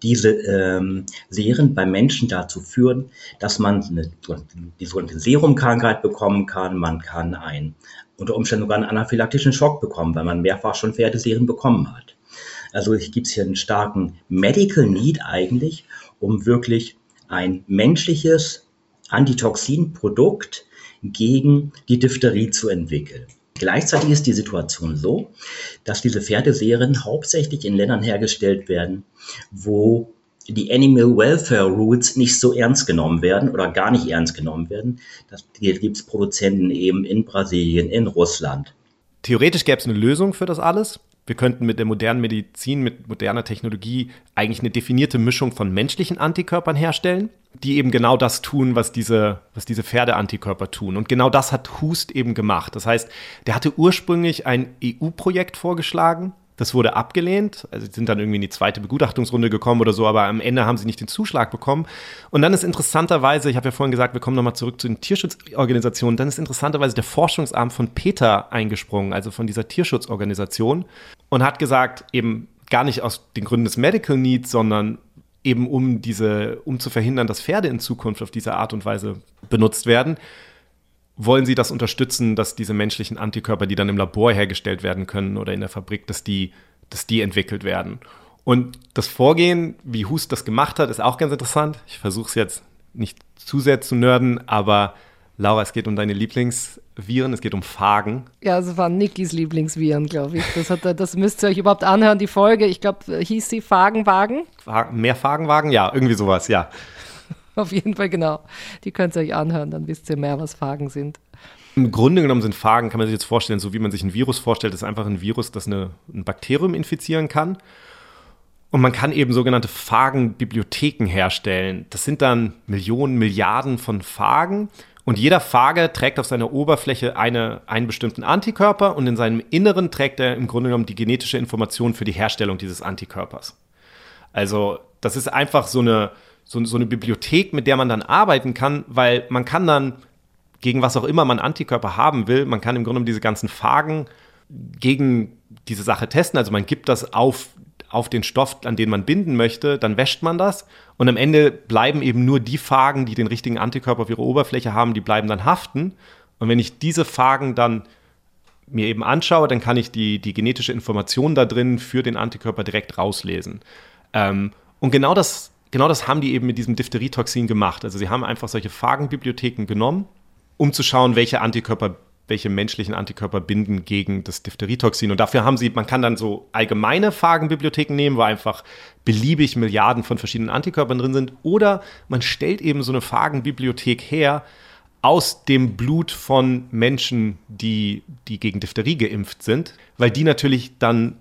S8: diese ähm, Serien bei Menschen dazu führen, dass man eine, die sogenannte Serumkrankheit bekommen kann. Man kann ein, unter Umständen sogar einen anaphylaktischen Schock bekommen, weil man mehrfach schon Pferdeserien bekommen hat. Also gibt es hier einen starken Medical Need eigentlich, um wirklich ein menschliches Antitoxinprodukt gegen die Diphtherie zu entwickeln. Gleichzeitig ist die Situation so, dass diese Pferdeserien hauptsächlich in Ländern hergestellt werden, wo die Animal Welfare Rules nicht so ernst genommen werden oder gar nicht ernst genommen werden. Das gibt es Produzenten eben in Brasilien, in Russland.
S3: Theoretisch gäbe es eine Lösung für das alles. Wir könnten mit der modernen Medizin, mit moderner Technologie eigentlich eine definierte Mischung von menschlichen Antikörpern herstellen, die eben genau das tun, was diese, was diese Pferdeantikörper tun. Und genau das hat Hust eben gemacht. Das heißt, der hatte ursprünglich ein EU-Projekt vorgeschlagen, das wurde abgelehnt. Also sind dann irgendwie in die zweite Begutachtungsrunde gekommen oder so, aber am Ende haben sie nicht den Zuschlag bekommen. Und dann ist interessanterweise, ich habe ja vorhin gesagt, wir kommen nochmal zurück zu den Tierschutzorganisationen, dann ist interessanterweise der Forschungsarm von Peter eingesprungen, also von dieser Tierschutzorganisation, und hat gesagt, eben gar nicht aus den Gründen des Medical Needs, sondern eben um diese, um zu verhindern, dass Pferde in Zukunft auf diese Art und Weise benutzt werden, wollen Sie das unterstützen, dass diese menschlichen Antikörper, die dann im Labor hergestellt werden können oder in der Fabrik, dass die, dass die entwickelt werden? Und das Vorgehen, wie Hust das gemacht hat, ist auch ganz interessant. Ich versuche es jetzt nicht zu sehr zu nörden, aber Laura, es geht um deine Lieblingsviren, es geht um Phagen.
S2: Ja, es waren Nikis Lieblingsviren, glaube ich. Das, hat, das müsst ihr euch überhaupt anhören, die Folge. Ich glaube, hieß sie Phagenwagen?
S3: Mehr Phagenwagen? Ja, irgendwie sowas, ja.
S2: Auf jeden Fall, genau. Die könnt ihr euch anhören, dann wisst ihr mehr, was Phagen sind.
S3: Im Grunde genommen sind Phagen, kann man sich jetzt vorstellen, so wie man sich ein Virus vorstellt, ist einfach ein Virus, das eine, ein Bakterium infizieren kann. Und man kann eben sogenannte Phagenbibliotheken herstellen. Das sind dann Millionen, Milliarden von Phagen. Und jeder Phage trägt auf seiner Oberfläche eine, einen bestimmten Antikörper und in seinem Inneren trägt er im Grunde genommen die genetische Information für die Herstellung dieses Antikörpers. Also das ist einfach so eine, so, so eine Bibliothek, mit der man dann arbeiten kann, weil man kann dann gegen was auch immer man Antikörper haben will, man kann im Grunde diese ganzen Phagen gegen diese Sache testen. Also man gibt das auf, auf den Stoff, an den man binden möchte, dann wäscht man das und am Ende bleiben eben nur die Phagen, die den richtigen Antikörper auf ihrer Oberfläche haben, die bleiben dann haften. Und wenn ich diese Phagen dann mir eben anschaue, dann kann ich die, die genetische Information da drin für den Antikörper direkt rauslesen. Ähm, und genau das genau das haben die eben mit diesem Diphtherietoxin gemacht. Also sie haben einfach solche Phagenbibliotheken genommen, um zu schauen, welche Antikörper welche menschlichen Antikörper binden gegen das Diphtherietoxin. Und dafür haben sie, man kann dann so allgemeine Phagenbibliotheken nehmen, wo einfach beliebig Milliarden von verschiedenen Antikörpern drin sind. Oder man stellt eben so eine Phagenbibliothek her aus dem Blut von Menschen, die, die gegen Diphtherie geimpft sind, weil die natürlich dann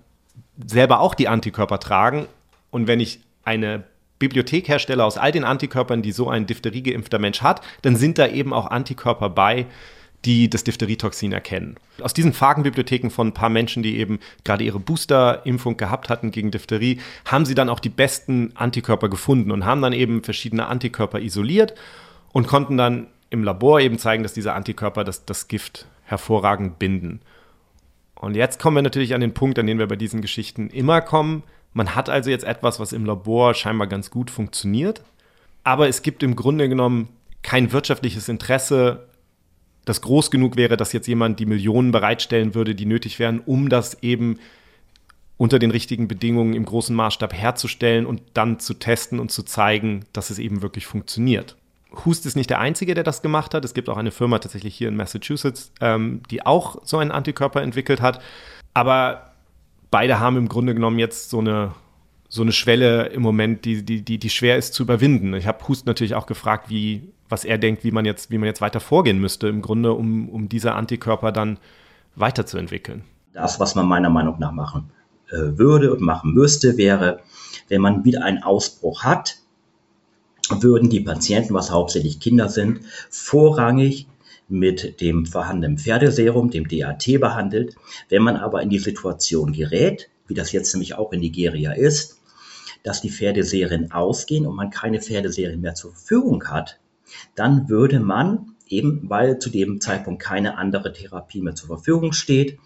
S3: selber auch die Antikörper tragen. Und wenn ich eine Bibliothekhersteller aus all den Antikörpern, die so ein Diphtherie-geimpfter Mensch hat, dann sind da eben auch Antikörper bei, die das Diphtherietoxin erkennen. Aus diesen Phagenbibliotheken von ein paar Menschen, die eben gerade ihre Booster-Impfung gehabt hatten gegen Diphtherie, haben sie dann auch die besten Antikörper gefunden und haben dann eben verschiedene Antikörper isoliert und konnten dann im Labor eben zeigen, dass diese Antikörper das, das Gift hervorragend binden. Und jetzt kommen wir natürlich an den Punkt, an den wir bei diesen Geschichten immer kommen. Man hat also jetzt etwas, was im Labor scheinbar ganz gut funktioniert, aber es gibt im Grunde genommen kein wirtschaftliches Interesse, das groß genug wäre, dass jetzt jemand die Millionen bereitstellen würde, die nötig wären, um das eben unter den richtigen Bedingungen im großen Maßstab herzustellen und dann zu testen und zu zeigen, dass es eben wirklich funktioniert. Hust ist nicht der Einzige, der das gemacht hat. Es gibt auch eine Firma tatsächlich hier in Massachusetts, ähm, die auch so einen Antikörper entwickelt hat. Aber beide haben im Grunde genommen jetzt so eine, so eine Schwelle im Moment, die, die, die, die schwer ist zu überwinden. Ich habe Hust natürlich auch gefragt, wie, was er denkt, wie man jetzt, wie man jetzt weiter vorgehen müsste, im Grunde, um, um diese Antikörper dann weiterzuentwickeln.
S8: Das, was man meiner Meinung nach machen äh, würde und machen müsste, wäre, wenn man wieder einen Ausbruch hat, würden die Patienten, was hauptsächlich Kinder sind, vorrangig mit dem vorhandenen Pferdeserum, dem DAT, behandelt. Wenn man aber in die Situation gerät, wie das jetzt nämlich auch in Nigeria ist, dass die Pferdeserien ausgehen und man keine Pferdeserien mehr zur Verfügung hat, dann würde man eben, weil zu dem Zeitpunkt keine andere Therapie mehr zur Verfügung steht,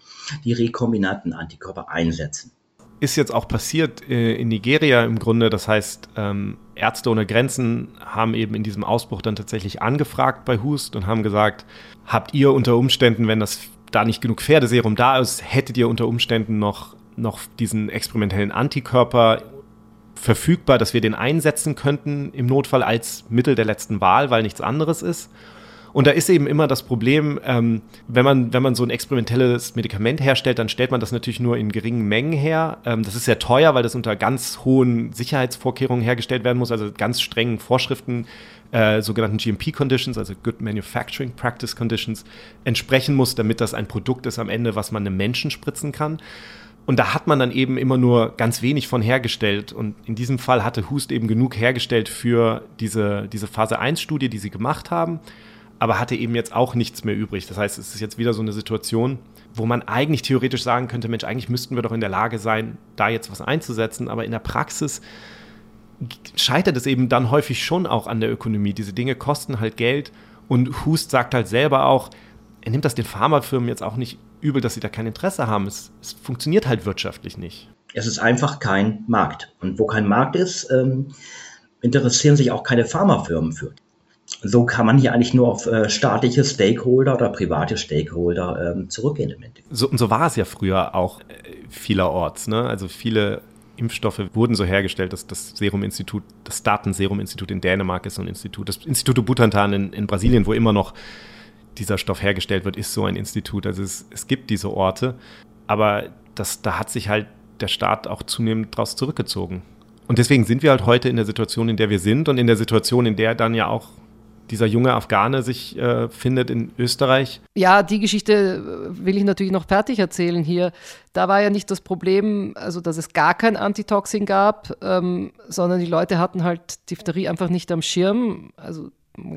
S8: die rekombinanten Antikörper einsetzen.
S3: ist jetzt auch passiert äh, in Nigeria im Grunde. Das heißt, ähm, Ärzte ohne Grenzen haben eben in diesem Ausbruch dann tatsächlich angefragt bei Hust und haben gesagt, habt ihr unter Umständen, wenn das da nicht genug Pferdeserum da ist, hättet ihr unter Umständen noch, noch diesen experimentellen Antikörper verfügbar, dass wir den einsetzen könnten im Notfall als Mittel der letzten Wahl, weil nichts anderes ist. Und da ist eben immer das Problem, ähm, wenn, man, wenn man so ein experimentelles Medikament herstellt, dann stellt man das natürlich nur in geringen Mengen her. Ähm, das ist sehr teuer, weil das unter ganz hohen Sicherheitsvorkehrungen hergestellt werden muss, also ganz strengen Vorschriften, äh, sogenannten GMP-Conditions, also Good Manufacturing Practice Conditions, entsprechen muss, damit das ein Produkt ist am Ende, was man einem Menschen spritzen kann. Und da hat man dann eben immer nur ganz wenig von hergestellt. Und in diesem Fall hatte Hust eben genug hergestellt für diese, diese Phase 1-Studie, die sie gemacht haben aber hatte eben jetzt auch nichts mehr übrig. Das heißt, es ist jetzt wieder so eine Situation, wo man eigentlich theoretisch sagen könnte, Mensch, eigentlich müssten wir doch in der Lage sein, da jetzt was einzusetzen, aber in der Praxis scheitert es eben dann häufig schon auch an der Ökonomie. Diese Dinge kosten halt Geld und Hust sagt halt selber auch, er nimmt das den Pharmafirmen jetzt auch nicht übel, dass sie da kein Interesse haben. Es, es funktioniert halt wirtschaftlich nicht.
S8: Es ist einfach kein Markt. Und wo kein Markt ist, ähm, interessieren sich auch keine Pharmafirmen für so kann man hier eigentlich nur auf äh, staatliche Stakeholder oder private Stakeholder ähm, zurückgehen.
S3: So, und so war es ja früher auch äh, vielerorts. Ne? Also viele Impfstoffe wurden so hergestellt, dass das Serum-Institut, das Datenserum-Institut in Dänemark ist so ein Institut. Das Institut Butantan in, in, Brasilien, wo immer noch dieser Stoff hergestellt wird, ist so ein Institut. Also es, es gibt diese Orte, aber das, da hat sich halt der Staat auch zunehmend daraus zurückgezogen. Und deswegen sind wir halt heute in der Situation, in der wir sind und in der Situation, in der dann ja auch dieser junge Afghane sich äh, findet in Österreich.
S2: Ja, die Geschichte äh, will ich natürlich noch fertig erzählen hier. Da war ja nicht das Problem, also dass es gar kein Antitoxin gab, ähm, sondern die Leute hatten halt Diphtherie einfach nicht am Schirm. Also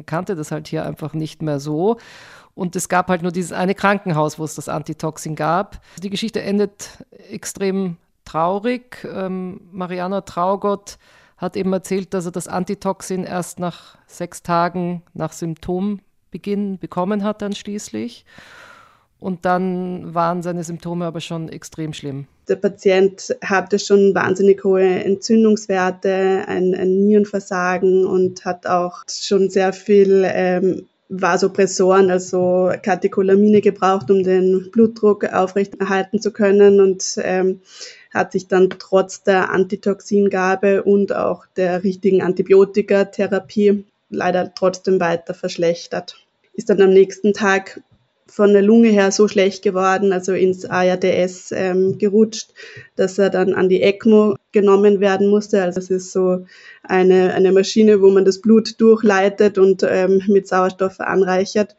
S2: kannte das halt hier einfach nicht mehr so. Und es gab halt nur dieses eine Krankenhaus, wo es das Antitoxin gab. Die Geschichte endet extrem traurig. Ähm, Mariana Traugott hat eben erzählt, dass er das Antitoxin erst nach sechs Tagen nach Symptombeginn bekommen hat dann schließlich. Und dann waren seine Symptome aber schon extrem schlimm.
S1: Der Patient hatte schon wahnsinnig hohe Entzündungswerte, ein, ein Nierenversagen und hat auch schon sehr viel ähm, Vasopressoren, also Katecholamine gebraucht, um den Blutdruck aufrechterhalten zu können und ähm, hat sich dann trotz der Antitoxingabe und auch der richtigen Antibiotikatherapie leider trotzdem weiter verschlechtert. Ist dann am nächsten Tag von der Lunge her so schlecht geworden, also ins ARDS ähm, gerutscht, dass er dann an die ECMO genommen werden musste. Also es ist so eine, eine Maschine, wo man das Blut durchleitet und ähm, mit Sauerstoff anreichert.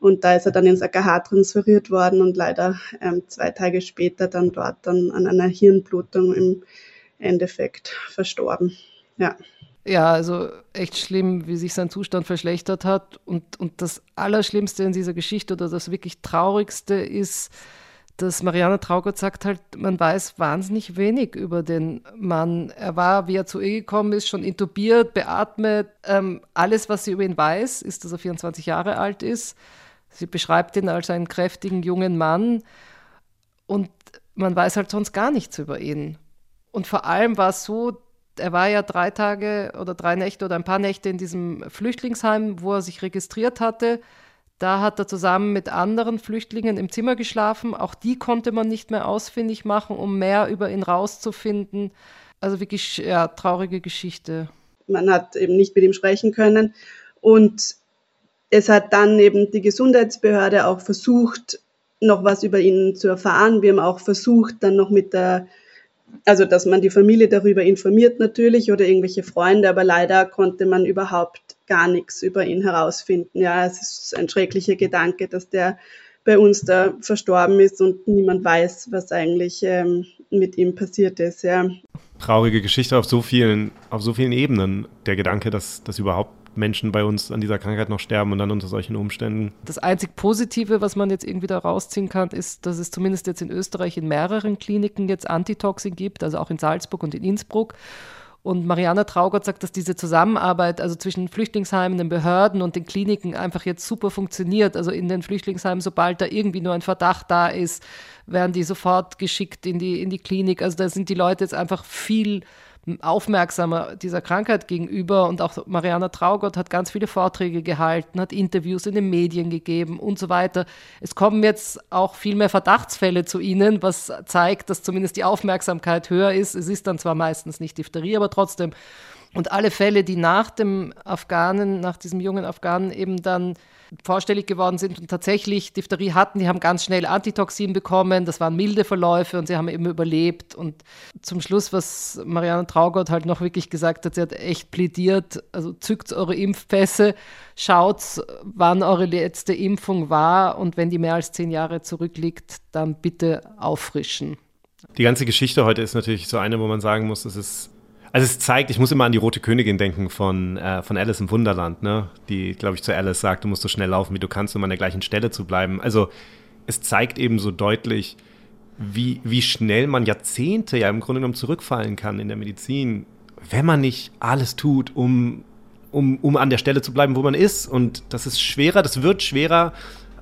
S1: Und da ist er dann ins AKH transferiert worden und leider ähm, zwei Tage später dann dort dann an einer Hirnblutung im Endeffekt verstorben. Ja.
S2: Ja, also echt schlimm, wie sich sein Zustand verschlechtert hat. Und, und das Allerschlimmste in dieser Geschichte oder das wirklich Traurigste ist, dass Marianne Traugott sagt halt, man weiß wahnsinnig wenig über den Mann. Er war, wie er zu ihr gekommen ist, schon intubiert, beatmet. Ähm, alles, was sie über ihn weiß, ist, dass er 24 Jahre alt ist. Sie beschreibt ihn als einen kräftigen jungen Mann und man weiß halt sonst gar nichts über ihn. Und vor allem war es so, er war ja drei Tage oder drei Nächte oder ein paar Nächte in diesem Flüchtlingsheim, wo er sich registriert hatte. Da hat er zusammen mit anderen Flüchtlingen im Zimmer geschlafen. Auch die konnte man nicht mehr ausfindig machen, um mehr über ihn rauszufinden. Also wirklich ja, traurige Geschichte.
S1: Man hat eben nicht mit ihm sprechen können. Und es hat dann eben die Gesundheitsbehörde auch versucht, noch was über ihn zu erfahren. Wir haben auch versucht, dann noch mit der, also dass man die Familie darüber informiert natürlich oder irgendwelche Freunde, aber leider konnte man überhaupt gar nichts über ihn herausfinden. Ja, es ist ein schrecklicher Gedanke, dass der bei uns da verstorben ist und niemand weiß, was eigentlich ähm, mit ihm passiert ist. Ja.
S3: Traurige Geschichte auf so vielen, auf so vielen Ebenen. Der Gedanke, dass das überhaupt Menschen bei uns an dieser Krankheit noch sterben und dann unter solchen Umständen.
S2: Das einzig Positive, was man jetzt irgendwie da rausziehen kann, ist, dass es zumindest jetzt in Österreich in mehreren Kliniken jetzt Antitoxin gibt, also auch in Salzburg und in Innsbruck. Und Mariana Traugott sagt, dass diese Zusammenarbeit, also zwischen Flüchtlingsheimen, den Behörden und den Kliniken einfach jetzt super funktioniert. Also in den Flüchtlingsheimen, sobald da irgendwie nur ein Verdacht da ist, werden die sofort geschickt in die, in die Klinik. Also da sind die Leute jetzt einfach viel aufmerksamer dieser Krankheit gegenüber. Und auch Mariana Traugott hat ganz viele Vorträge gehalten, hat Interviews in den Medien gegeben und so weiter. Es kommen jetzt auch viel mehr Verdachtsfälle zu ihnen, was zeigt, dass zumindest die Aufmerksamkeit höher ist. Es ist dann zwar meistens nicht Diphtherie, aber trotzdem. Und alle Fälle, die nach dem Afghanen, nach diesem jungen Afghanen eben dann vorstellig geworden sind und tatsächlich Diphtherie hatten, die haben ganz schnell Antitoxin bekommen, das waren milde Verläufe und sie haben eben überlebt. Und zum Schluss, was Marianne Traugott halt noch wirklich gesagt hat, sie hat echt plädiert, also zückt eure Impfpässe, schaut, wann eure letzte Impfung war und wenn die mehr als zehn Jahre zurückliegt, dann bitte auffrischen.
S3: Die ganze Geschichte heute ist natürlich so eine, wo man sagen muss, es ist also es zeigt, ich muss immer an die Rote Königin denken von, äh, von Alice im Wunderland, ne? die, glaube ich, zu Alice sagt, du musst so schnell laufen, wie du kannst, um an der gleichen Stelle zu bleiben. Also es zeigt eben so deutlich, wie, wie schnell man Jahrzehnte ja im Grunde genommen zurückfallen kann in der Medizin, wenn man nicht alles tut, um, um, um an der Stelle zu bleiben, wo man ist. Und das ist schwerer, das wird schwerer,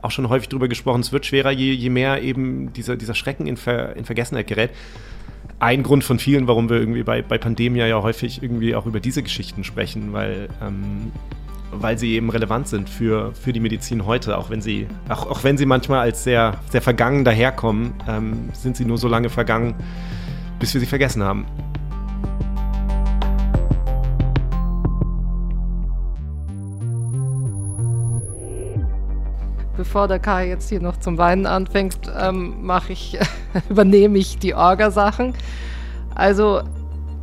S3: auch schon häufig darüber gesprochen, es wird schwerer, je, je mehr eben dieser, dieser Schrecken in, Ver, in Vergessenheit gerät ein Grund von vielen, warum wir irgendwie bei, bei Pandemia ja häufig irgendwie auch über diese Geschichten sprechen, weil, ähm, weil sie eben relevant sind für, für die Medizin heute, auch wenn sie, auch, auch wenn sie manchmal als sehr, sehr vergangen daherkommen, ähm, sind sie nur so lange vergangen, bis wir sie vergessen haben.
S2: Bevor der Kai jetzt hier noch zum Weinen anfängt, ähm, mache ich, übernehme ich die Orga-Sachen. Also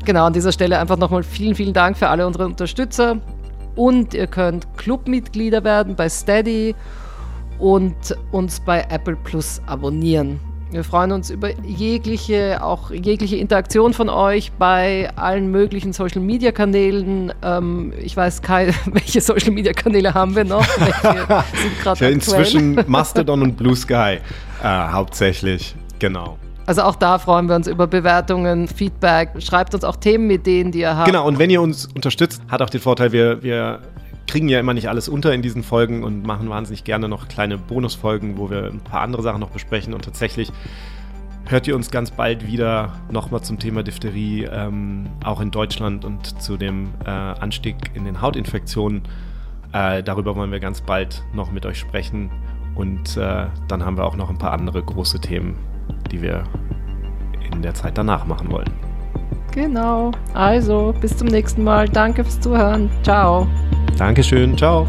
S2: genau an dieser Stelle einfach nochmal vielen, vielen Dank für alle unsere Unterstützer. Und ihr könnt Clubmitglieder werden bei Steady und uns bei Apple Plus abonnieren. Wir freuen uns über jegliche, auch jegliche Interaktion von euch bei allen möglichen Social Media Kanälen. Ähm, ich weiß Kai, welche Social Media Kanäle haben wir noch?
S3: Gerade Inzwischen Mastodon und Blue Sky äh, hauptsächlich, genau.
S2: Also auch da freuen wir uns über Bewertungen, Feedback. Schreibt uns auch Themenideen, die ihr habt.
S3: Genau, und wenn ihr uns unterstützt, hat auch den Vorteil, wir, wir kriegen ja immer nicht alles unter in diesen Folgen und machen wahnsinnig gerne noch kleine Bonusfolgen, wo wir ein paar andere Sachen noch besprechen. Und tatsächlich hört ihr uns ganz bald wieder nochmal zum Thema Diphtherie, ähm, auch in Deutschland und zu dem äh, Anstieg in den Hautinfektionen. Äh, darüber wollen wir ganz bald noch mit euch sprechen. Und äh, dann haben wir auch noch ein paar andere große Themen, die wir in der Zeit danach machen wollen.
S2: Genau. Also, bis zum nächsten Mal. Danke fürs Zuhören. Ciao.
S3: Dankeschön. Ciao.